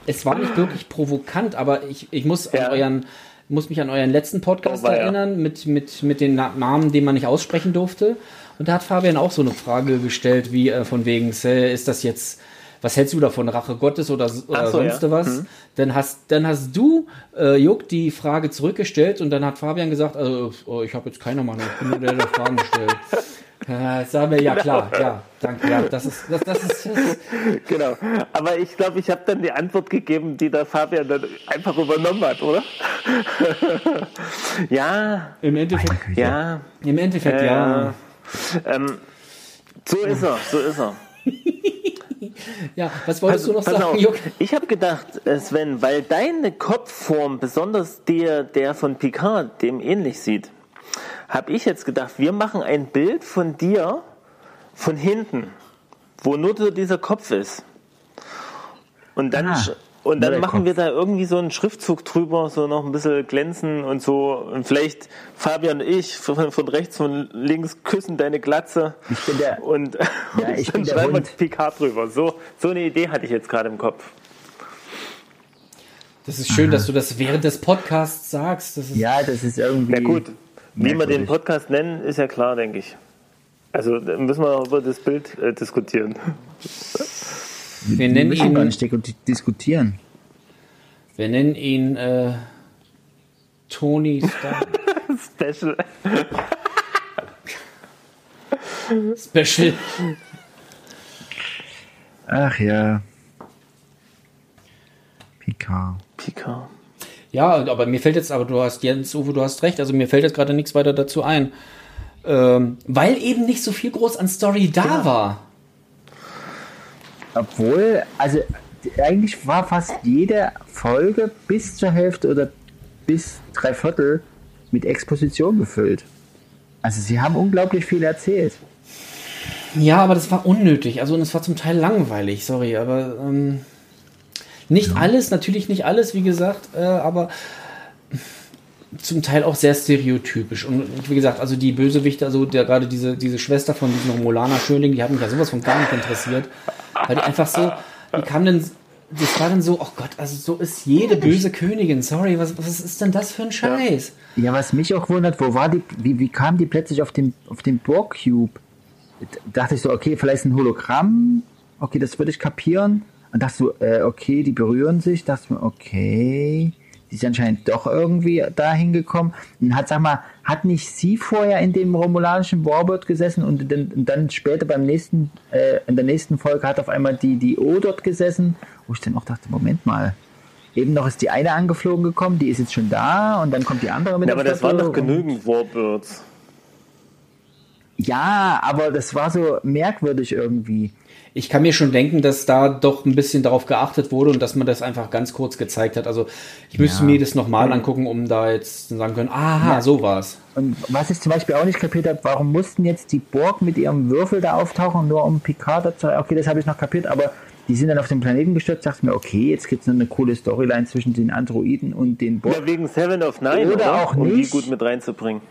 es war nicht wirklich provokant, aber ich, ich muss Ja. an euren, muss mich an euren letzten Podcast Oh, erinnern mit, mit, mit den Na Namen, den man nicht aussprechen durfte. Und da hat Fabian auch so eine Frage gestellt, wie äh, von wegen, ist das jetzt, was hältst du davon, Rache Gottes oder, oder so, sonst ja. was? Mhm. Dann hast, dann hast du, äh, Juck, die Frage zurückgestellt und dann hat Fabian gesagt, also, oh, ich habe jetzt keine Meinung, ich bin nur der, der Fragen stellt. Äh, sagen wir, ja klar, ja, danke, ja, das ist, das, das ist, das ist genau. Aber ich glaube, ich habe dann die Antwort gegeben, die der Fabian dann einfach übernommen hat, oder? ja, im Endeffekt, ja, im Endeffekt, ja. ähm, so ist er, so ist er. Ja, was wolltest du noch Pass sagen, auf. Juck? Ich habe gedacht, äh, Sven, weil deine Kopfform besonders der, der von Picard dem ähnlich sieht, habe ich jetzt gedacht, wir machen ein Bild von dir von hinten, wo nur so dieser Kopf ist. Und dann, Ah, und dann machen Kopf. wir da irgendwie so einen Schriftzug drüber, so noch ein bisschen glänzen und so. Und vielleicht Fabian und ich von, von rechts, von links küssen deine Glatze. Ich bin der- und, Ja, ich dann bin der schreiben wir. Picard drüber. So, so eine Idee hatte ich jetzt gerade im Kopf. Das ist schön, dass du das während des Podcasts sagst. Das ist, Ja, das ist irgendwie. Na gut, wie wir den. Podcast nennen, ist ja klar, denke ich. Also da müssen wir auch über das Bild äh, diskutieren. wir Wir nennen gar ihn, nicht dis- diskutieren. wir nennen ihn äh, Tony Stark Special. Special. Ach ja. Picard. Picard. Ja, aber mir fällt jetzt, aber du hast, Jens, Uwe, du hast recht, also mir fällt jetzt gerade nichts weiter dazu ein. Ähm, weil eben nicht so viel groß an Story da war. Obwohl, also eigentlich war fast jede Folge bis zur Hälfte oder bis drei Viertel mit Exposition gefüllt. Also sie haben unglaublich viel erzählt. Ja, aber das war unnötig. Also, und es war zum Teil langweilig, sorry, aber ähm, nicht alles, natürlich nicht alles, wie gesagt, äh, aber zum Teil auch sehr stereotypisch. Und wie gesagt, also die Bösewichte, also der, gerade diese, diese Schwester von diesem Romulaner Schönling, die hat mich ja sowas von gar nicht interessiert. Weil die einfach so, die kam dann, das war dann so, oh Gott, also so ist jede böse Königin, sorry, was, was ist denn das für ein Scheiß? Ja, was mich auch wundert, wo war die, wie, wie kam die plötzlich auf den, auf den Borg Cube? Dachte ich so, okay, vielleicht ein Hologramm. Okay, das würde ich kapieren. Und dachte so, äh, okay, die berühren sich. Dachte mir, okay, die ist anscheinend doch irgendwie dahin gekommen. Und hat, sag mal, hat nicht sie vorher in dem romulanischen Warbird gesessen und dann, und dann später beim nächsten, äh, in der nächsten Folge hat auf einmal die, die O dort gesessen, wo ich dann auch dachte, Moment mal, eben noch ist die eine angeflogen gekommen, die ist jetzt schon da und dann kommt die andere mit Ja, aber das waren doch genügend Warbirds. Ja, aber das war so merkwürdig irgendwie. Ich kann mir schon denken, dass da doch ein bisschen darauf geachtet wurde und dass man das einfach ganz kurz gezeigt hat. Also ich müsste Ja. mir das nochmal angucken, um da jetzt zu sagen können, aha, Ja. so war's. Und was ich zum Beispiel auch nicht kapiert habe, warum mussten jetzt die Borg mit ihrem Würfel da auftauchen, nur um Picard dazu. Okay, das habe ich noch kapiert, aber die sind dann auf den Planeten gestürzt, dachte mir, okay, jetzt gibt es noch eine coole Storyline zwischen den Androiden und den Borg. Ja, wegen Seven of Nine, Oder oder? auch um die nicht. gut mit reinzubringen.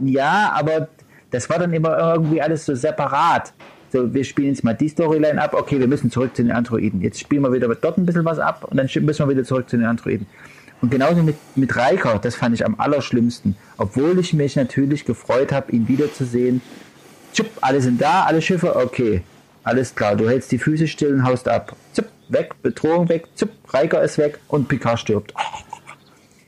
Ja, aber das war dann immer irgendwie alles so separat. So, wir spielen jetzt mal die Storyline ab, okay, wir müssen zurück zu den Androiden. Jetzt spielen wir wieder dort ein bisschen was ab und dann müssen wir wieder zurück zu den Androiden. Und genauso mit, mit Riker, das fand ich am allerschlimmsten. Obwohl ich mich natürlich gefreut habe, ihn wiederzusehen. Tschupp, alle sind da, alle Schiffe, okay. Alles klar, du hältst die Füße still und haust ab. Zupp, weg, Bedrohung weg, zupp, Riker ist weg und Picard stirbt.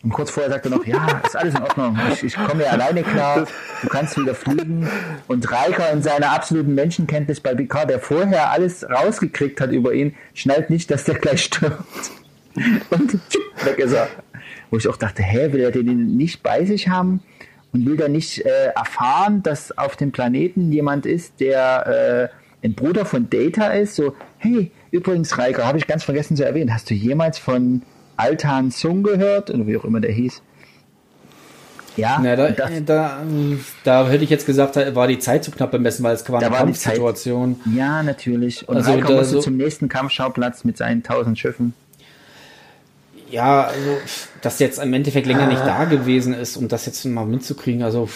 Und kurz vorher sagt er noch, ja, ist alles in Ordnung. Ich, ich komme ja alleine klar. Du kannst wieder fliegen. Und Riker in seiner absoluten Menschenkenntnis bei Picard, der vorher alles rausgekriegt hat über ihn, schnallt nicht, dass der gleich stirbt. Und weg ist er. Wo ich auch dachte, hä, will er den nicht bei sich haben? Und will der nicht äh, erfahren, dass auf dem Planeten jemand ist, der äh, ein Bruder von Data ist? So, hey, übrigens, Riker, habe ich ganz vergessen zu erwähnen. Hast du jemals von Altan Sung gehört? Oder wie auch immer der hieß. Ja, Na, da, das, da, da hätte ich jetzt gesagt, da war die Zeit zu knapp bemessen, weil es war eine Zeit- Kampfsituation. ja, natürlich. Und Also da musste so- zum nächsten Kampfschauplatz mit seinen tausend Schiffen. Ja, also, dass jetzt im Endeffekt länger nicht da gewesen ist, um das jetzt mal mitzukriegen, also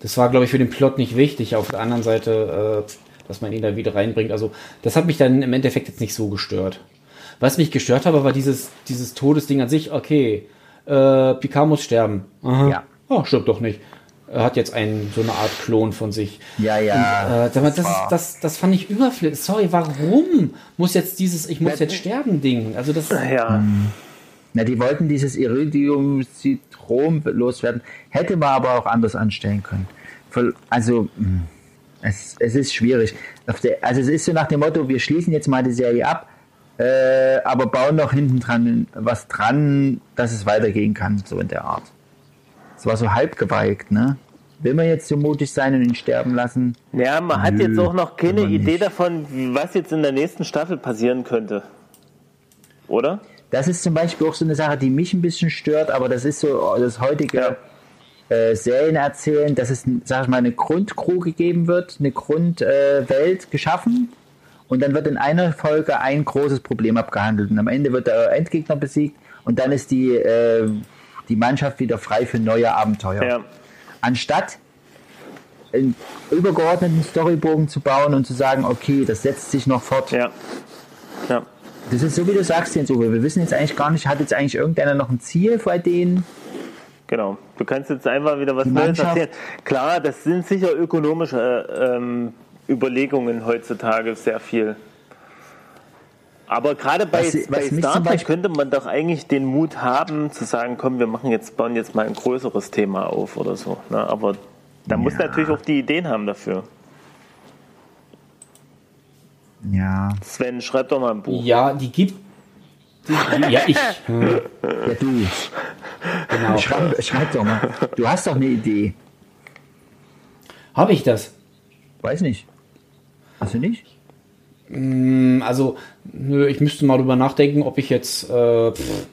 das war, glaube ich, für den Plot nicht wichtig. Auf der anderen Seite, äh, dass man ihn da wieder reinbringt. Also das hat mich dann im Endeffekt jetzt nicht so gestört. Was mich gestört habe, war dieses, dieses Todesding an sich. Okay, äh, Picard muss sterben. Aha. Ja. Oh, stirbt doch nicht. Er hat jetzt einen, so eine Art Klon von sich. Ja, ja. Äh, das, das, ist, das, das fand ich überflüssig. Sorry, warum muss jetzt dieses Ich muss jetzt sterben Ding? Also das Ja, Na, die wollten dieses Iridium-Citrom loswerden. Hätte man aber auch anders anstellen können. Voll- Also, mh, es, es ist schwierig. Also, es ist so nach dem Motto, wir schließen jetzt mal die Serie ab, äh, aber bauen noch hinten dran was dran, dass es weitergehen kann, so in der Art. Es war so halb geweigt, ne? Will man jetzt so mutig sein und ihn sterben lassen? ja man hat Nö, jetzt auch noch keine Idee nicht. davon, was jetzt in der nächsten Staffel passieren könnte. Oder? Das ist zum Beispiel auch so eine Sache, die mich ein bisschen stört, aber das ist so das heutige äh, Serien erzählen, dass es, sag ich mal, eine Grundcrew gegeben wird, eine Grundwelt äh, geschaffen und dann wird in einer Folge ein großes Problem abgehandelt und am Ende wird der Endgegner besiegt und dann ist die, äh, die Mannschaft wieder frei für neue Abenteuer. Ja. Anstatt einen übergeordneten Storybogen zu bauen und zu sagen, okay, das setzt sich noch fort. Ja. Ja. Das ist so, wie du sagst, Jens Uwe. Wir wissen jetzt eigentlich gar nicht, hat jetzt eigentlich irgendeiner noch ein Ziel bei denen? Genau. Du kannst jetzt einfach wieder was Neues erzählen. Klar, das sind sicher ökonomische ähm, Überlegungen heutzutage sehr viel. Aber gerade bei, Was- bei Star Trek könnte man doch eigentlich den Mut haben, zu sagen, komm, wir machen jetzt, bauen jetzt mal ein größeres Thema auf oder so. Ne? Aber da muss Ja. natürlich auch die Ideen haben dafür. Ja. Sven, schreib doch mal ein Buch. Ja, die gibt. Die, die, ja, ich. Hm, Ja, du. genau. Schreib, schreib doch mal. Du hast doch eine Idee. Habe ich das? Weiß nicht. Hast du nicht? Hm, Also, nö, ich müsste mal drüber nachdenken, ob ich jetzt äh, pff,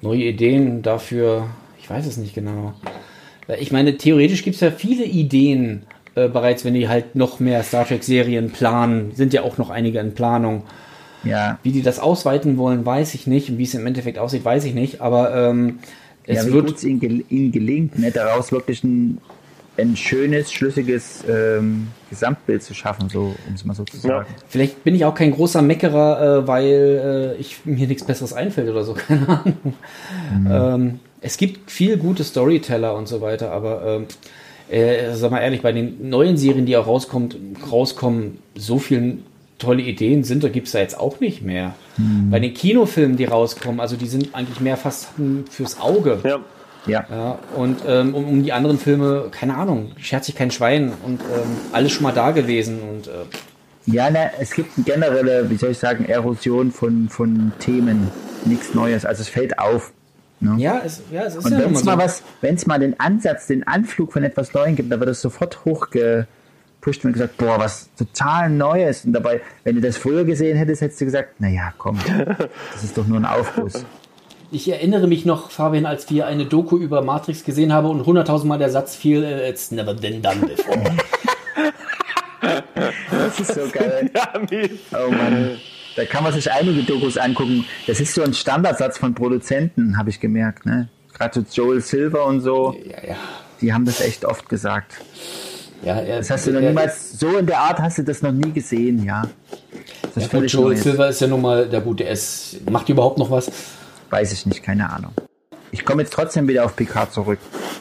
neue Ideen dafür. Ich weiß es nicht genau. Ich meine, theoretisch gibt es ja viele Ideen äh, bereits, wenn die halt noch mehr Star Trek-Serien planen. Sind ja auch noch einige in Planung. Ja. Wie die das ausweiten wollen, weiß ich nicht. Und wie es im Endeffekt aussieht, weiß ich nicht. Aber ähm, es ja, wie wird. gut es ihnen, gel ihnen gelingt, ne, daraus wirklich ein, ein schönes, schlüssiges ähm, Gesamtbild zu schaffen, so, um es mal so zu sagen. Vielleicht bin ich auch kein großer Meckerer, äh, weil äh, ich, mir nichts Besseres einfällt oder so. Keine Ahnung. Ähm, es gibt viel gute Storyteller und so weiter, aber ähm, äh, sag mal ehrlich, bei den neuen Serien, die auch rauskommt, rauskommen, so viele tolle Ideen sind, da gibt es da jetzt auch nicht mehr. Bei den Kinofilmen, die rauskommen, also die sind eigentlich mehr fast fürs Auge. Ja. Ja. Ja, und ähm, um, um die anderen Filme, keine Ahnung, schert sich kein Schwein und ähm, alles schon mal da gewesen und äh, Ja, na, es gibt eine generelle, wie soll ich sagen, Erosion von, von Themen. nichts Neues. Also es fällt auf. Ne? Ja, es, ja, es ist Und ja wenn es mal mal so. was, wenn es mal den Ansatz, den Anflug von etwas Neuem gibt, dann wird es sofort hochgepusht und gesagt, boah, was total Neues. Und dabei, wenn du das früher gesehen hättest, hättest du gesagt, naja, komm, das ist doch nur ein Aufguss. Ich erinnere mich noch, Fabian, als wir eine Doku über Matrix gesehen haben und hunderttausendmal der Satz fiel, äh, it's never been done before. Das ist so geil. Oh Mann. Da kann man sich einige Dokus angucken. Das ist so ein Standardsatz von Produzenten, habe ich gemerkt. Ne? Gerade so Joel Silver und so, ja, ja. die haben das echt oft gesagt. ja er, Das hast du noch er- niemals, so in der Art hast du das noch nie gesehen, ja. Das Ja, Joel. Silver ist ja nun mal, der gute, er ist, macht die überhaupt noch was? Weiß ich nicht, keine Ahnung. Ich komme jetzt trotzdem wieder auf Picard zurück.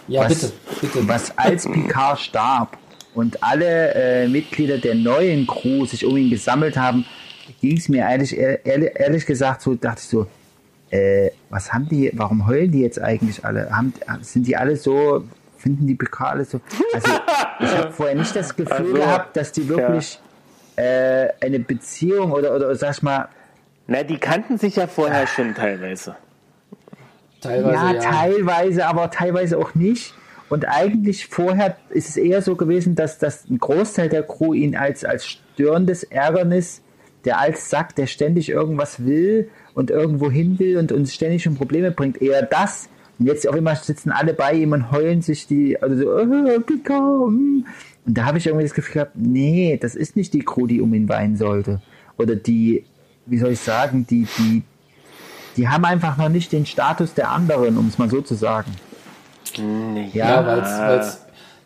Ja, was, bitte, bitte. Was als Picard starb und alle äh, Mitglieder der neuen Crew sich um ihn gesammelt haben, ging es mir ehrlich, ehrlich, ehrlich gesagt so, dachte ich so, äh, was haben die, warum heulen die jetzt eigentlich alle? Haben, sind die alle so, finden die Picard alle so? Also ich habe vorher nicht das Gefühl Also, gehabt, dass die wirklich äh, eine Beziehung oder, oder sag ich mal, Na, die kannten sich ja vorher schon teilweise. Teilweise, ja, ja. teilweise, aber teilweise auch nicht. Und eigentlich vorher ist es eher so gewesen, dass, dass ein Großteil der Crew ihn als, als störendes Ärgernis, der als Sack, der ständig irgendwas will und irgendwo hin will und uns ständig schon Probleme bringt, eher das. Und jetzt auf einmal sitzen alle bei ihm und heulen sich die, also so, äh, Picard, hm. Und da habe ich irgendwie das Gefühl gehabt, nee, das ist nicht die Crew, die um ihn weinen sollte. Oder die, wie soll ich sagen, die, die, die haben einfach noch nicht den Status der anderen, um es mal so zu sagen. Ja, weil es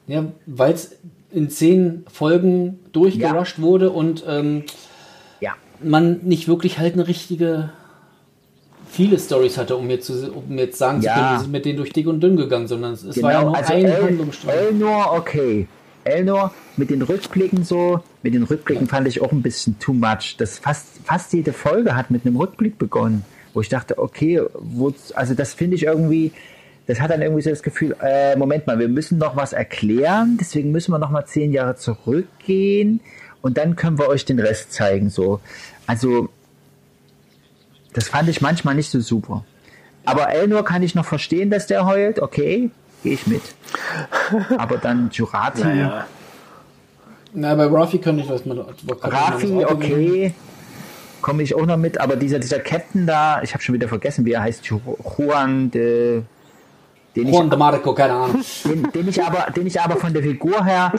ja, weil's in zehn Folgen durchgerusht wurde und ähm, Ja. man nicht wirklich halt eine richtige viele Stories hatte, um jetzt, zu, um jetzt sagen zu Ja. können, wir sind mit denen durch dick und dünn gegangen, sondern es, es war ja nur also ein El, Handlungsstrang. Elnor, okay. Elnor mit den Rückblicken so, mit den Rückblicken fand ich auch ein bisschen too much. Das fast, fast jede Folge hat mit einem Rückblick begonnen, wo ich dachte, okay, wo, also das finde ich irgendwie, das hat dann irgendwie so das Gefühl, äh, Moment mal, wir müssen noch was erklären, deswegen müssen wir noch mal zehn Jahre zurückgehen und dann können wir euch den Rest zeigen, so. Also, das fand ich manchmal nicht so super. Aber Elnor kann ich noch verstehen, dass der heult, okay, gehe ich mit. Aber dann Jurati, Naja. Na, bei Rafi könnte ich was man. Rafi, okay, komme ich auch noch mit, aber dieser, dieser Captain da, ich habe schon wieder vergessen, wie er heißt, Ju- Juan de, den ich, Juan de Marco, keine Ahnung. den, den ich aber, den ich aber von der Figur her,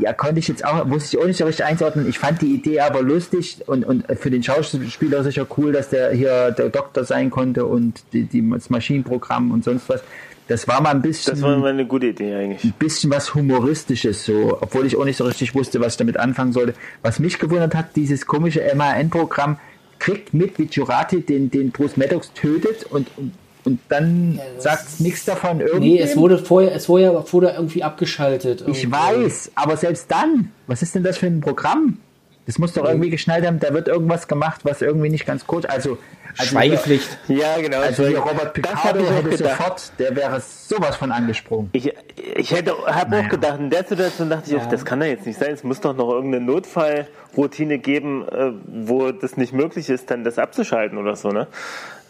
ja, konnte ich jetzt auch, wusste ich auch nicht so richtig einzuordnen. Ich fand die Idee aber lustig und, und für den Schauspieler sicher cool, dass der hier der Doktor sein konnte und die, die, das Maschinenprogramm und sonst was. Das war mal ein bisschen. Das war mal eine gute Idee eigentlich. ein bisschen was Humoristisches, so, obwohl ich auch nicht so richtig wusste, was ich damit anfangen sollte. Was mich gewundert hat, dieses komische MAN-Programm kriegt mit, wie Jurati den, den Bruce Maddox tötet und, und, und dann sagt nichts davon irgendwie. Nee, es wurde vorher, es wurde, ja- wurde irgendwie abgeschaltet. ich irgendwie. weiß, aber selbst dann, was ist denn das für ein Programm? Das muss doch irgendwie geschnallt haben, da wird irgendwas gemacht, was irgendwie nicht ganz gut, also, also Schweigepflicht. Ja, genau. Also hier Robert Picardo hätte sofort, der wäre sowas von angesprungen. Ich, ich hätte, habe Naja. auch gedacht, in der Situation dachte ich Ja. auch, das kann doch jetzt nicht sein. Es muss doch noch irgendeine Notfallroutine geben, äh, wo das nicht möglich ist, dann das abzuschalten oder so, ne?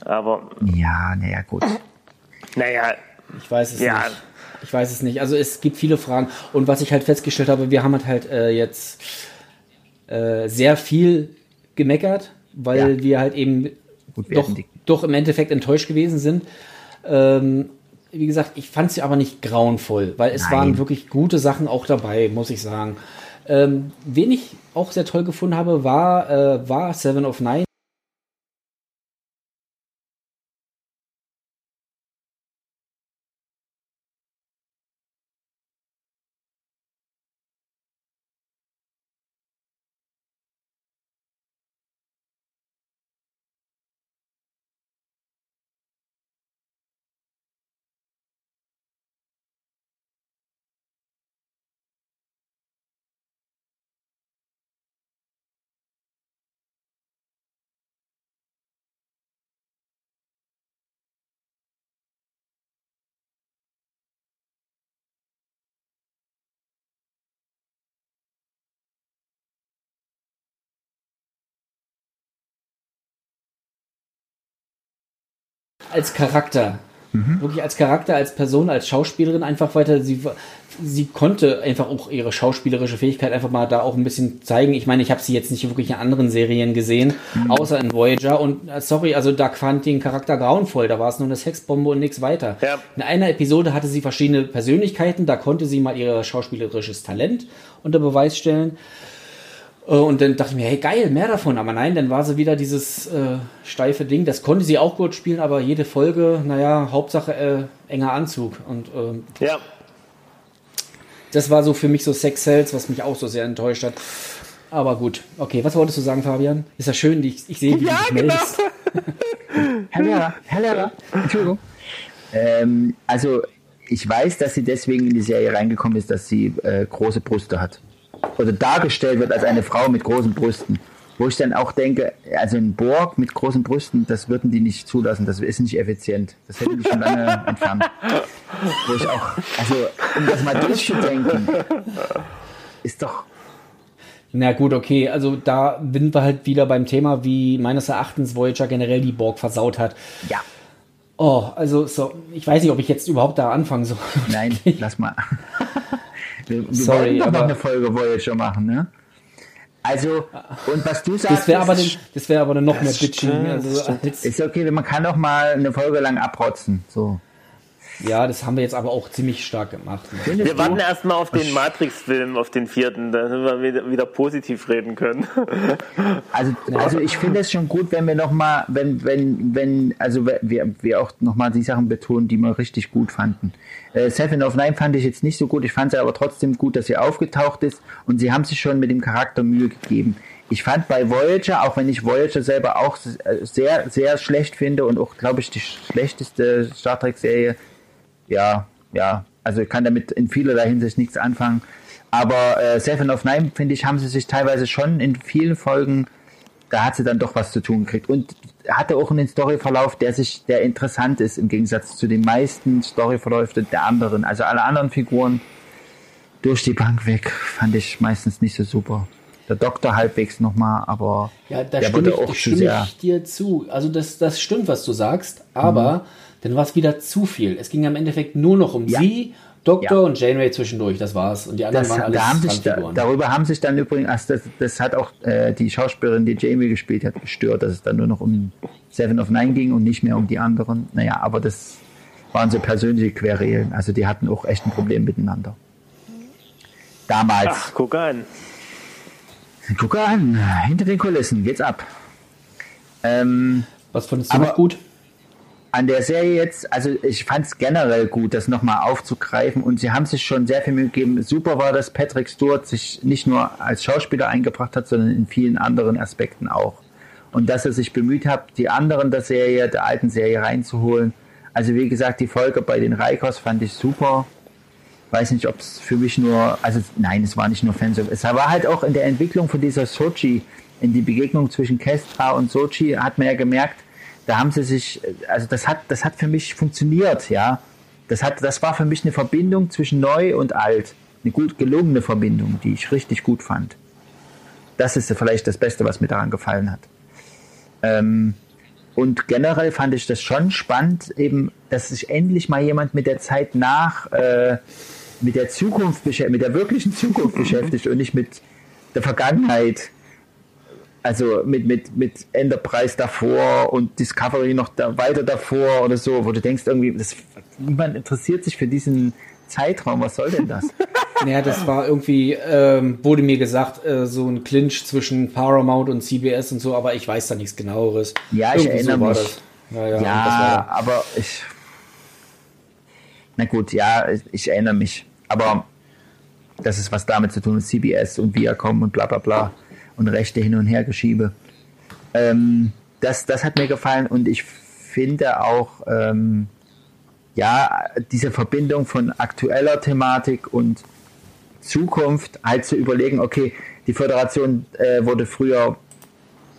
Aber, Ja, naja, gut. naja, Ich weiß es Ja. nicht. Ich weiß es nicht. Also es gibt viele Fragen. Und was ich halt festgestellt habe, wir haben halt äh, jetzt äh, sehr viel gemeckert, weil Ja. wir halt eben Gut, wir doch, doch im Endeffekt enttäuscht gewesen sind. Ähm, wie gesagt, ich fand sie aber nicht grauenvoll, weil es Nein. waren wirklich gute Sachen auch dabei, muss ich sagen. Ähm, wen ich auch sehr toll gefunden habe, war, äh, war Seven of Nine. Als Charakter. Mhm. Wirklich als Charakter, als Person, als Schauspielerin einfach weiter. Sie, sie konnte einfach auch ihre schauspielerische Fähigkeit einfach mal da auch ein bisschen zeigen. Ich meine, ich habe sie jetzt nicht wirklich in anderen Serien gesehen, Mhm. außer in Voyager. Und äh, sorry, also da fand den Charakter grauenvoll. Da war es nur eine Sexbombe und nichts weiter. Ja. In einer Episode hatte sie verschiedene Persönlichkeiten. Da konnte sie mal ihr schauspielerisches Talent unter Beweis stellen. Äh, Und dann dachte ich mir, hey geil, mehr davon. Aber nein, dann war sie wieder dieses äh, steife Ding. Das konnte sie auch gut spielen, aber jede Folge, naja, Hauptsache äh, enger Anzug. Und ähm, Ja, das war so für mich so Sex Cells, was mich auch so sehr enttäuscht hat. Aber gut, okay, was wolltest du sagen, Fabian? Ist ja schön, ich, ich sehe, wie ja du dich genau. meldest. Herr Lehrer, Herr Lehrer, Entschuldigung. Ähm, also, ich weiß, dass sie deswegen in die Serie reingekommen ist, dass sie äh, große Brüste hat. Oder dargestellt wird als eine Frau mit großen Brüsten. Wo ich dann auch denke, also ein Borg mit großen Brüsten, das würden die nicht zulassen, das ist nicht effizient. Das hätten die schon lange entfernt. Wo ich auch, also, um das mal durchzudenken, ist doch, Na gut, okay, also da sind wir halt wieder beim Thema, wie meines Erachtens Voyager generell die Borg versaut hat. ja, Oh, also so, ich weiß nicht, ob ich jetzt überhaupt da anfangen soll. nein, lass mal. Wir, wir Sorry, doch noch eine Folge Voyager machen, ne? Also, und was du sagst, Das wäre aber, wäre aber dann noch mehr Bitching. Also, Ist okay, man kann doch mal eine Folge lang abrotzen. So. Ja, das haben wir jetzt aber auch ziemlich stark gemacht. Wir warten erstmal auf den Matrix-Film, auf den vierten, da wir wieder, wieder positiv reden können. Also, also ich finde es schon gut, wenn wir noch mal, wenn, wenn, wenn, also wir, wir auch noch mal die Sachen betonen, die wir richtig gut fanden. Äh, Seven of Nine fand ich jetzt nicht so gut, ich fand sie aber trotzdem gut, dass sie aufgetaucht ist und sie haben sich schon mit dem Charakter Mühe gegeben. Ich fand bei Voyager, auch wenn ich Voyager selber auch äh, sehr, sehr schlecht finde und auch, glaube ich, die schlechteste Star Trek-Serie, ja, ja, also ich kann damit in vielerlei Hinsicht nichts anfangen. Aber äh, Seven of Nine, finde ich, haben sie sich teilweise schon in vielen Folgen, da hat sie dann doch was zu tun gekriegt. Und hatte auch einen Storyverlauf, der sich, der interessant ist im Gegensatz zu den meisten Storyverläufen der anderen. Also alle anderen Figuren durch die Bank weg fand ich meistens nicht so super. Der Doktor halbwegs nochmal, aber Ja, da der stimme, wurde ich, auch da zu stimme sehr. ich dir zu. Also das, das stimmt, was du sagst, aber dann war es wieder zu viel. Es ging am Endeffekt nur noch um Ja. sie, Doktor Ja. und Janeway zwischendurch, das war's. Und die anderen Das, waren alles da haben sich, da, darüber haben sich dann übrigens, also das, das hat auch äh, die Schauspielerin, die Jamie gespielt hat, gestört, dass es dann nur noch um Seven of Nine ging und nicht mehr um die anderen. Naja, aber das waren so persönliche Querelen. Also die hatten auch echt ein Problem miteinander. Damals. Ach, guck an. Guck an, hinter den Kulissen geht's ab. Ähm, was fandest du aber- noch gut? An der Serie jetzt, also ich fand es generell gut, das nochmal aufzugreifen und sie haben sich schon sehr viel Mühe gegeben. Super war, dass Patrick Stewart sich nicht nur als Schauspieler eingebracht hat, sondern in vielen anderen Aspekten auch. Und dass er sich bemüht hat, die anderen der Serie, der alten Serie reinzuholen. Also wie gesagt, die Folge bei den Raikos fand ich super. Weiß nicht, ob es für mich nur, also nein, es war nicht nur Fanservice. Es war halt auch in der Entwicklung von dieser Sochi, in die Begegnung zwischen Kestra und Sochi, hat man ja gemerkt, da haben sie sich, also das hat, das hat für mich funktioniert, ja. Das hat, das war für mich eine Verbindung zwischen neu und alt. Eine gut gelungene Verbindung, die ich richtig gut fand. Das ist vielleicht das Beste, was mir daran gefallen hat. Ähm, und generell fand ich das schon spannend, eben, dass sich endlich mal jemand mit der Zeit nach, äh, mit der Zukunft beschäftigt, mit der wirklichen Zukunft beschäftigt und nicht mit der Vergangenheit. Also mit, mit, mit Enterprise davor und Discovery noch da, weiter davor oder so, wo du denkst irgendwie, das, niemand interessiert sich für diesen Zeitraum, was soll denn das? Naja, das war irgendwie, ähm, wurde mir gesagt, äh, so ein Clinch zwischen Paramount und CBS und so, aber ich weiß da nichts genaueres. Ja, ich Irgendwie erinnere war mich. Ja, ja, Ja, aber ich. Na gut, ja, ich, ich erinnere mich. Aber das ist was damit zu tun mit CBS und Viacom und bla bla bla und Rechte hin und her geschiebe. Ähm, das, das hat mir gefallen und ich finde auch, ähm, ja, diese Verbindung von aktueller Thematik und Zukunft halt zu überlegen, okay, die Föderation äh, wurde früher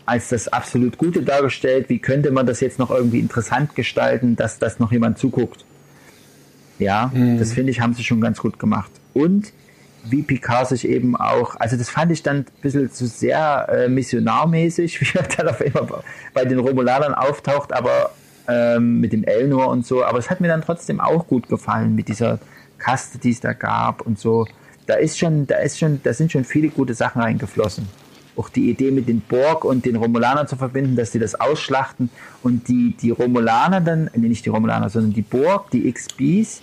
als das absolut Gute dargestellt. Wie könnte man das jetzt noch irgendwie interessant gestalten, dass das noch jemand zuguckt? Ja, das finde ich, haben sie schon ganz gut gemacht. Und wie Picard sich eben auch, also das fand ich dann ein bisschen zu sehr äh, missionarmäßig, wie er dann auf einmal bei den Romulanern auftaucht, aber ähm, mit dem Elnor und so, aber es hat mir dann trotzdem auch gut gefallen mit dieser Kaste, die es da gab und so. Da ist schon, da ist schon, da sind schon viele gute Sachen reingeflossen. Auch die Idee mit den Borg und den Romulanern zu verbinden, dass die das ausschlachten und die, die Romulaner dann, nee, nicht die Romulaner, sondern die Borg, die XBs,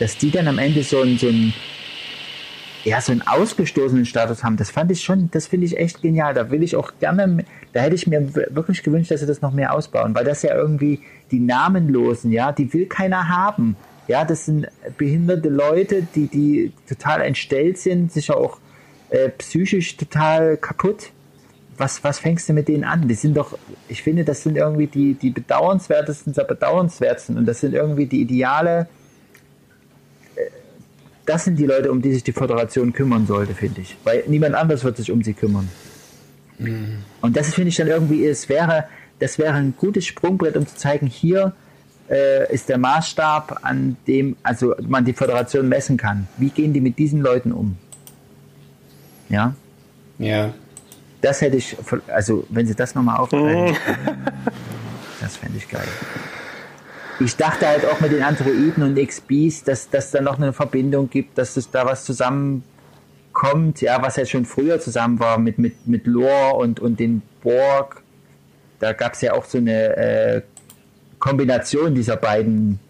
dass die dann am Ende so ein, so ein ja, so einen ausgestoßenen Status haben, das fand ich schon, das finde ich echt genial. Da will ich auch gerne, da hätte ich mir wirklich gewünscht, dass sie das noch mehr ausbauen, weil das ja irgendwie die Namenlosen, ja, die will keiner haben. Ja, das sind behinderte Leute, die, die total entstellt sind, sicher auch äh, psychisch total kaputt. Was, was fängst du mit denen an? Die sind doch, ich finde, das sind irgendwie die, die bedauernswertesten der bedauernswertesten und das sind irgendwie die Ideale, das sind die Leute, um die sich die Föderation kümmern sollte, finde ich. Weil niemand anders wird sich um sie kümmern. Mhm. Und das finde ich dann irgendwie, es wäre, das wäre ein gutes Sprungbrett, um zu zeigen, hier äh, ist der Maßstab, an dem also man die Föderation messen kann. Wie gehen die mit diesen Leuten um? Ja? Ja. Das hätte ich, also wenn sie das nochmal aufgreifen, das fände ich geil ich dachte halt auch mit den Androiden und XBs, dass, dass da noch eine Verbindung gibt, dass es da was zusammenkommt, ja, was ja schon früher zusammen war mit, mit, mit Lore und, und den Borg. Da gab es ja auch so eine äh, Kombination dieser beiden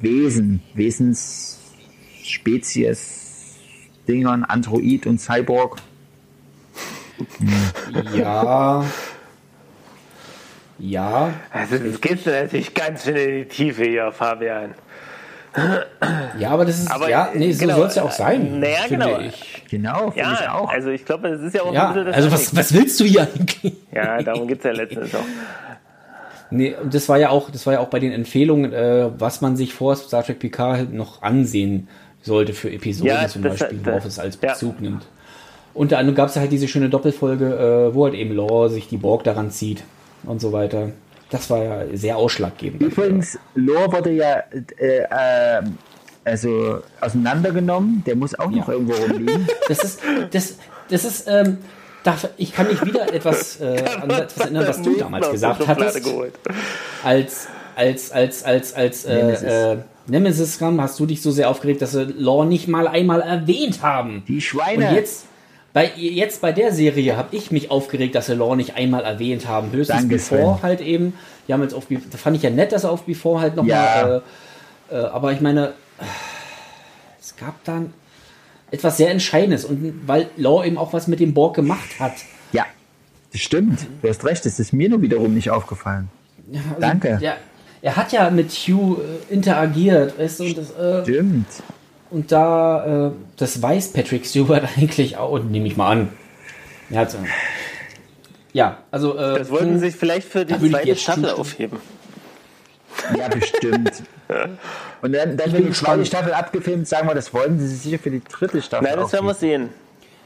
Wesen, Wesensspezies, Dingern, Android und Cyborg. Ja. Ja. Also das geht natürlich ganz schön in die Tiefe hier, Fabian. Ja, aber das ist, aber, ja, nee, so genau, soll es ja auch sein. Naja, genau. Ich. Genau, ja, ich auch. Also ich glaube, das ist ja auch ja, ein bisschen das Also was, was willst du hier eigentlich? Ja, darum geht es ja letztens auch. Nee, das war ja auch, das war ja auch bei den Empfehlungen, äh, was man sich vor Star Trek Picard noch ansehen sollte für Episoden ja, zum das, Beispiel, worauf es als Bezug ja. nimmt. Unter anderem gab es halt diese schöne Doppelfolge, äh, wo halt eben Lore sich die Borg daran zieht und so weiter. Das war ja sehr ausschlaggebend. Übrigens, Lore wurde ja äh, äh, also auseinandergenommen. Der muss auch noch ja. irgendwo rumliegen. Das ist, das, das ist, ähm, darf, ich kann mich wieder etwas, äh, an etwas erinnern, was du damals gesagt hattest. Als, als, als, als, als äh, Nemesis. Äh, kam, hast du dich so sehr aufgeregt, dass sie Lore nicht mal einmal erwähnt haben. Die Schweine. Und jetzt bei, jetzt bei der Serie habe ich mich aufgeregt, dass sie Law nicht einmal erwähnt haben. Höchstens Danke, Before Sven. halt eben. Die haben jetzt auf da fand ich ja nett, dass er auf Before halt nochmal. Ja. Äh, äh, aber ich meine, es gab dann etwas sehr Entscheidendes und weil Law eben auch was mit dem Borg gemacht hat. Ja, das stimmt. Du hast recht, das ist mir nur wiederum nicht aufgefallen. Ja, also, Danke. Ja, er hat ja mit Hugh äh, interagiert, weißt du, und das, äh, Stimmt. Und da, äh, das weiß Patrick Stewart eigentlich auch, nehme ich mal an. Er hat, ja, also. Äh, das wollten sie sich vielleicht für die zweite Staffel zustimmen. aufheben. Ja, bestimmt. Und dann, dann wenn die zweite Staffel abgefilmt, sagen wir, das wollten sie sich sicher für die dritte Staffel. Nein, das werden wir sehen.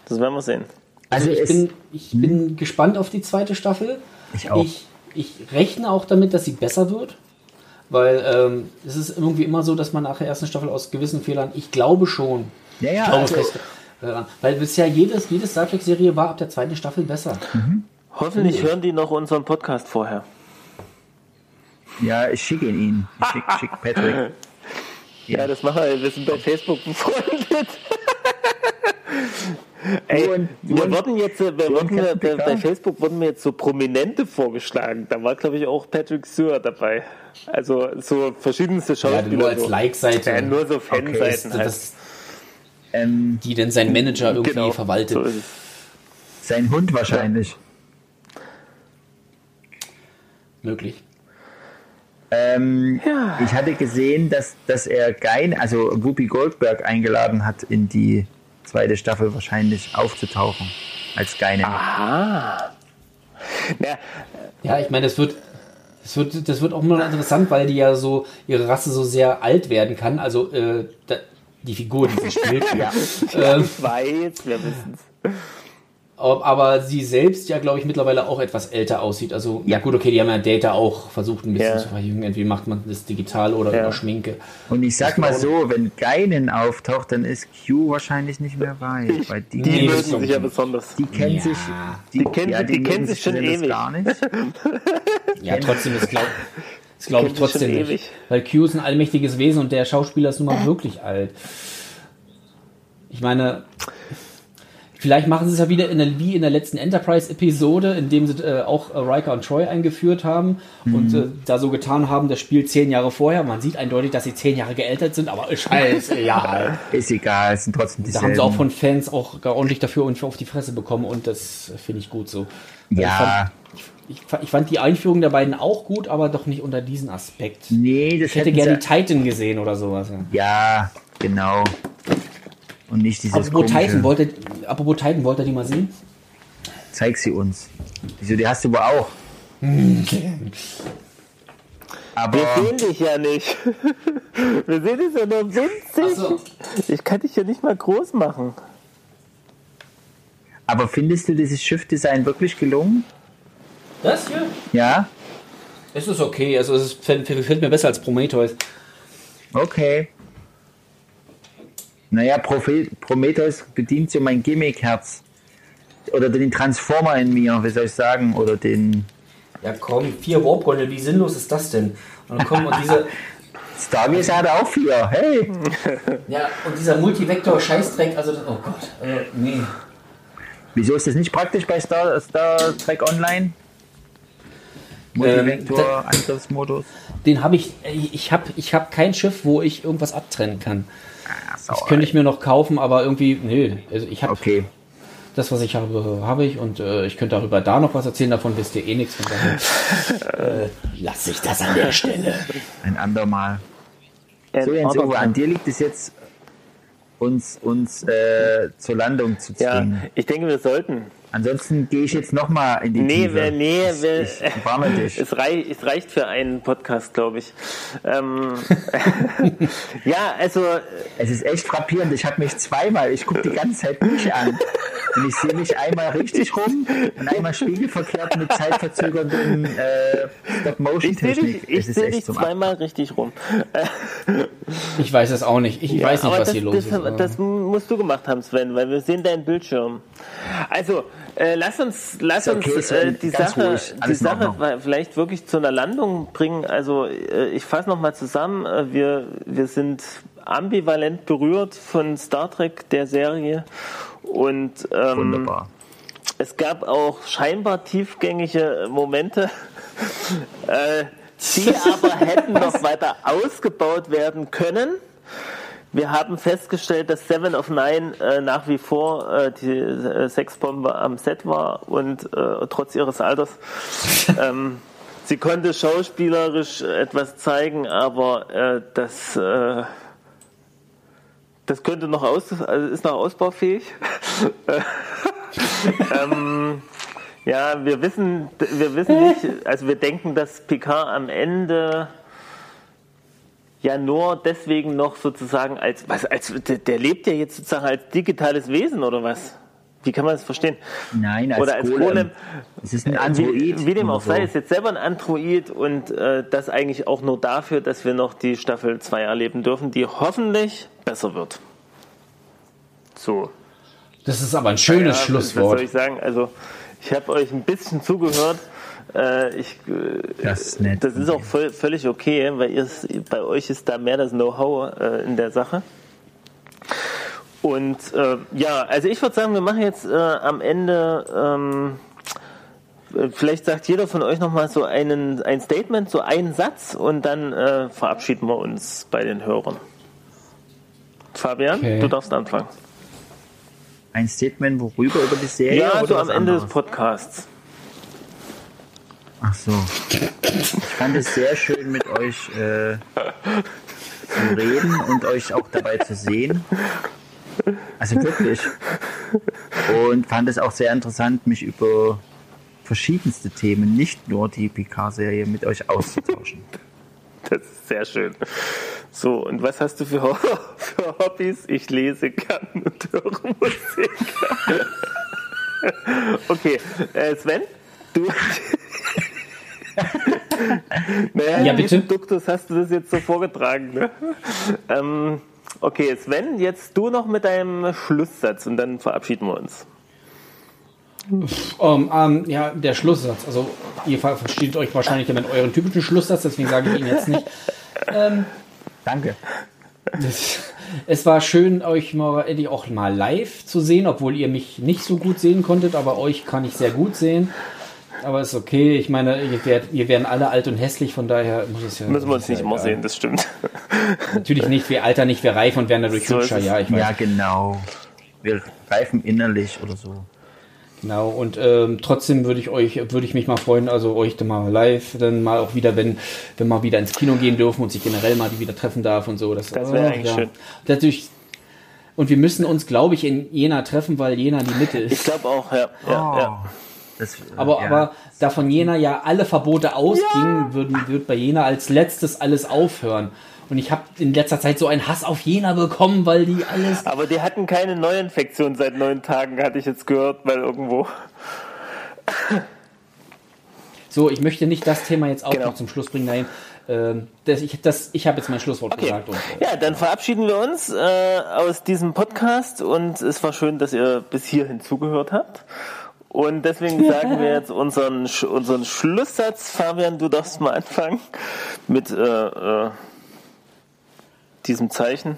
Das werden wir sehen. Also, also ich, bin, ich bin gespannt auf die zweite Staffel. Ich auch. Ich, ich rechne auch damit, dass sie besser wird. Weil ähm, es ist irgendwie immer so, dass man nach der ersten Staffel aus gewissen Fehlern, ich glaube schon. Ja, ja. Ich glaube also, fest, äh, weil bisher jedes, jede Star Trek-Serie war ab der zweiten Staffel besser. Mhm. Hoffentlich hören die noch unseren Podcast vorher. Ja, ich schicke ihn ihnen. Ich schicke schick Patrick. Ja, das machen wir. Wir sind bei Facebook befreundet. Ey, und, wir und, wurden jetzt, wir wurden, bei, bei, Facebook wurden mir jetzt so Prominente vorgeschlagen. Da war, glaube ich, auch Patrick Stewart dabei. Also so verschiedenste Schauspieler. Ja, nur als Like-Seite. Ja, nur so Fanseiten okay, halt. ähm, die denn sein Manager irgendwie genau, verwaltet. So sein Hund wahrscheinlich. Ja. Möglich. Ähm, ja. Ich hatte gesehen, dass, dass er Gein, also Whoopi Goldberg eingeladen hat in die zweite Staffel wahrscheinlich aufzutauchen als Geine. Aha. Ja, ja ich meine, das wird, das wird, das wird auch mal interessant, weil die ja so, ihre Rasse so sehr alt werden kann. Also äh, da, die Figur, die sie spielt. ja, ähm, ich weiß, wir wissen es. Aber sie selbst ja, glaube ich, mittlerweile auch etwas älter aussieht. Also, ja gut, okay, die haben ja Data auch versucht ein bisschen Ja. zu verjüngen. Entweder macht man das digital oder Ja. über Schminke. Und ich sag mal so, wenn Geinen auftaucht, dann ist Q wahrscheinlich nicht mehr weit. Weil die, Die mögen das sich ja so- besonders. die kennen Ja. sich. Die kennen- ja, die kennen mögen sich schon ewig. Gar nicht. Ja, trotzdem ist glaube ist, glaub ich trotzdem nicht. ewig. Weil Q ist ein allmächtiges Wesen und der Schauspieler ist nun mal wirklich alt. Ich meine, vielleicht machen sie es ja wieder in der, wie in der letzten Enterprise-Episode, in dem sie äh, auch äh, Riker und Troy eingeführt haben und äh, da so getan haben, das Spiel zehn Jahre vorher. Man sieht eindeutig, dass sie zehn Jahre geältert sind, aber scheiße, ja. Ist egal, es sind trotzdem Da dieselben. haben sie auch von Fans auch ordentlich dafür und auf die Fresse bekommen und das finde ich gut so. Ja, Ich fand, ich fand die Einführung der beiden auch gut, aber doch nicht unter diesen Aspekt. nee, das Ich hätte gerne die Titan gesehen oder sowas. Ja. Ja, genau. Und nicht dieses Apropos komische, Titan, wollte, apropos Titan, wollt ihr die mal sehen? zeig sie uns. Wieso, die hast du wohl auch. Aber Wir sehen dich ja nicht. Wir sehen dich ja nur winzig. so. Ich kann dich ja nicht mal groß machen. Aber findest du dieses Schiffdesign wirklich gelungen? Das hier? Ja? Es ist okay, also es gefällt, gefällt mir besser als Prometheus. Okay. Naja, Prometheus bedient so mein Gimmick-Herz. Oder den Transformer in mir, wie soll ich sagen? Oder den Ja komm, vier Warp-Gondel, wie sinnlos ist das denn? Und dann kommen und diese, Stargazer hat auch vier. Hey! ja, und dieser Multivektor-Scheißdreck, also, oh Gott, äh, nee. Wieso ist das nicht praktisch bei Star, Star Trek Online? Ähm, Multivektor-Angriffsmodus? Den habe ich, ich habe ich hab kein Schiff, wo ich irgendwas abtrennen kann. Das könnte ich mir noch kaufen, aber irgendwie, nee, also ich habe Okay. das, was ich habe, habe ich und äh, ich könnte darüber da noch was erzählen, davon wisst ihr eh nichts. Von daher äh, lass ich das an der Stelle. Ein andermal. So, Jens, aber- Uwe, an dir liegt es jetzt, uns, uns äh, zur Landung zu Ja, ziehen. ich denke, wir sollten. Ansonsten gehe ich jetzt nochmal in die Nee, Tiefe. nee, ich, wir, ich es, rei es reicht für einen Podcast, glaube ich. Ähm, ja, also Es ist echt frappierend. Ich habe mich zweimal, ich gucke die ganze Zeit mich an. Und ich sehe mich einmal richtig rum und einmal spiegelverkehrt mit zeitverzögernden äh, ich sehe dich, Stop-Motion-Technik. ich Es ist seh echt dich zweimal richtig rum. Ich weiß es auch nicht. Ich Ja, weiß nicht, was das, hier los das, ist. aber- Das musst du gemacht haben, Sven, weil wir sehen deinen Bildschirm. Also, äh, lass uns, lass okay, uns äh, die Sache, die Sache vielleicht wirklich zu einer Landung bringen. Also, äh, ich fasse nochmal zusammen. Äh, wir, wir sind ambivalent berührt von Star Trek, der Serie. Und ähm, Wunderbar. es gab auch scheinbar tiefgängige Momente, äh, die aber hätten noch weiter ausgebaut werden können. Wir haben festgestellt, dass Seven of Nine äh, nach wie vor äh, die äh, Sexbombe am Set war und äh, trotz ihres Alters. ähm, sie konnte schauspielerisch etwas zeigen, aber äh, das, äh, das könnte noch aus, also ist noch ausbaufähig. ähm, ja, wir wissen, wir wissen nicht, also wir denken, dass Picard am Ende ja nur deswegen noch sozusagen als, was, als, der, der lebt ja jetzt sozusagen als digitales Wesen oder was? Wie kann man das verstehen? Nein, als oder als Golem. Golem. Es ist ein Äh, Android. Wie, wie dem auch sei, so. ist jetzt selber ein Android und äh, das eigentlich auch nur dafür, dass wir noch die Staffel 2 erleben dürfen, die hoffentlich besser wird. So. Das ist aber ein schönes Ja, Schlusswort. Was soll ich sagen? Also, ich habe euch ein bisschen zugehört. Äh, ich, äh, Das ist nett Das ist auch voll, völlig okay, weil ihr, bei euch ist da mehr das Know-how äh, in der Sache. Und äh, ja, also ich würde sagen, wir machen jetzt äh, am Ende. Ähm, äh, Vielleicht sagt jeder von euch nochmal so einen, ein Statement, so einen Satz und dann äh, verabschieden wir uns bei den Hörern. Fabian, Okay. du darfst anfangen. Ein Statement, worüber? Über die Serie? Ja, oder so am Ende des anderes? Podcasts. Ach so. Ich fand es sehr schön, mit euch äh, zu reden und euch auch dabei zu sehen. Also wirklich. Und fand es auch sehr interessant, mich über verschiedenste Themen, nicht nur die PK-Serie, mit euch auszutauschen. Das ist sehr schön. So, und was hast du für, Ho- für Hobbys? Ich lese gern und höre Musik. Okay, äh, Sven, du. naja, Ja, bitte. Duktus hast du das jetzt so vorgetragen. Ne? Ähm, okay, Sven, jetzt du noch mit deinem Schlusssatz und dann verabschieden wir uns. Ähm, ähm, ja, der Schlusssatz. Also, ihr ver- versteht euch wahrscheinlich ja mit euren typischen Schlusssatz, deswegen sage ich ihn jetzt nicht. Danke. Es war schön, euch mal, endlich auch mal live zu sehen, obwohl ihr mich nicht so gut sehen konntet, aber euch kann ich sehr gut sehen. Aber ist okay. Ich meine, ihr, werdet, ihr werden alle alt und hässlich, von daher muss es ja. Müssen wir uns ja nicht immer egal. sehen, das stimmt. Natürlich nicht, wir altern nicht, wir reif und werden dadurch So hübscher. Ja, ich weiß. Ja, genau. Wir reifen innerlich oder so. Genau, und ähm, trotzdem würde ich euch, würde ich mich mal freuen, also euch dann mal live, dann mal auch wieder, wenn, wenn wir wieder ins Kino gehen dürfen und sich generell mal die wieder treffen darf und so. Das, Das wäre oh, eigentlich schön. Natürlich. Und wir müssen uns, glaube ich, in Jena treffen, weil Jena die Mitte ist. Ich glaube auch, ja. ja, Oh. ja. Das, äh, Aber, ja. aber da von Jena ja alle Verbote ausgingen, würden, wird bei Jena als letztes alles aufhören. Und ich habe in letzter Zeit so einen Hass auf Jena bekommen, weil die alles. Aber die hatten keine Neuinfektion seit neun Tagen, hatte ich jetzt gehört, weil irgendwo. So, ich möchte nicht das Thema jetzt auch Genau. noch zum Schluss bringen. Nein, ähm, das, ich, das, ich habe jetzt mein Schlusswort Okay. gesagt. Und, äh, Ja, dann verabschieden wir uns äh, aus diesem Podcast und es war schön, dass ihr bis hierhin zugehört habt. Und deswegen sagen wir jetzt unseren, unseren Schlusssatz. Fabian, du darfst mal anfangen mit äh, äh, diesem Zeichen.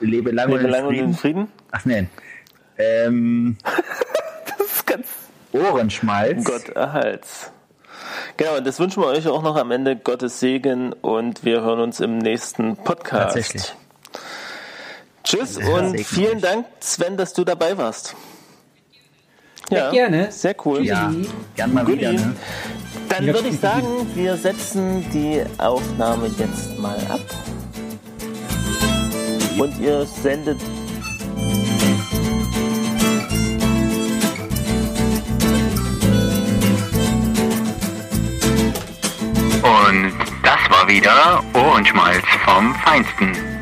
Lebe lange Lebe und lange und in Frieden. Ach nein. Ähm, Das ist ganz Ohrenschmalz. Gott erhalts. Genau, und das wünschen wir euch auch noch am Ende Gottes Segen und wir hören uns im nächsten Podcast. Tatsächlich. Tschüss und vielen. Dank, Sven, dass du dabei warst. Ja, gerne. Sehr cool. Ja, gern mal wieder. Ne? Dann würde ich sagen, wir setzen die Aufnahme jetzt mal ab. Und ihr sendet Und das war wieder Ohrenschmalz vom Feinsten.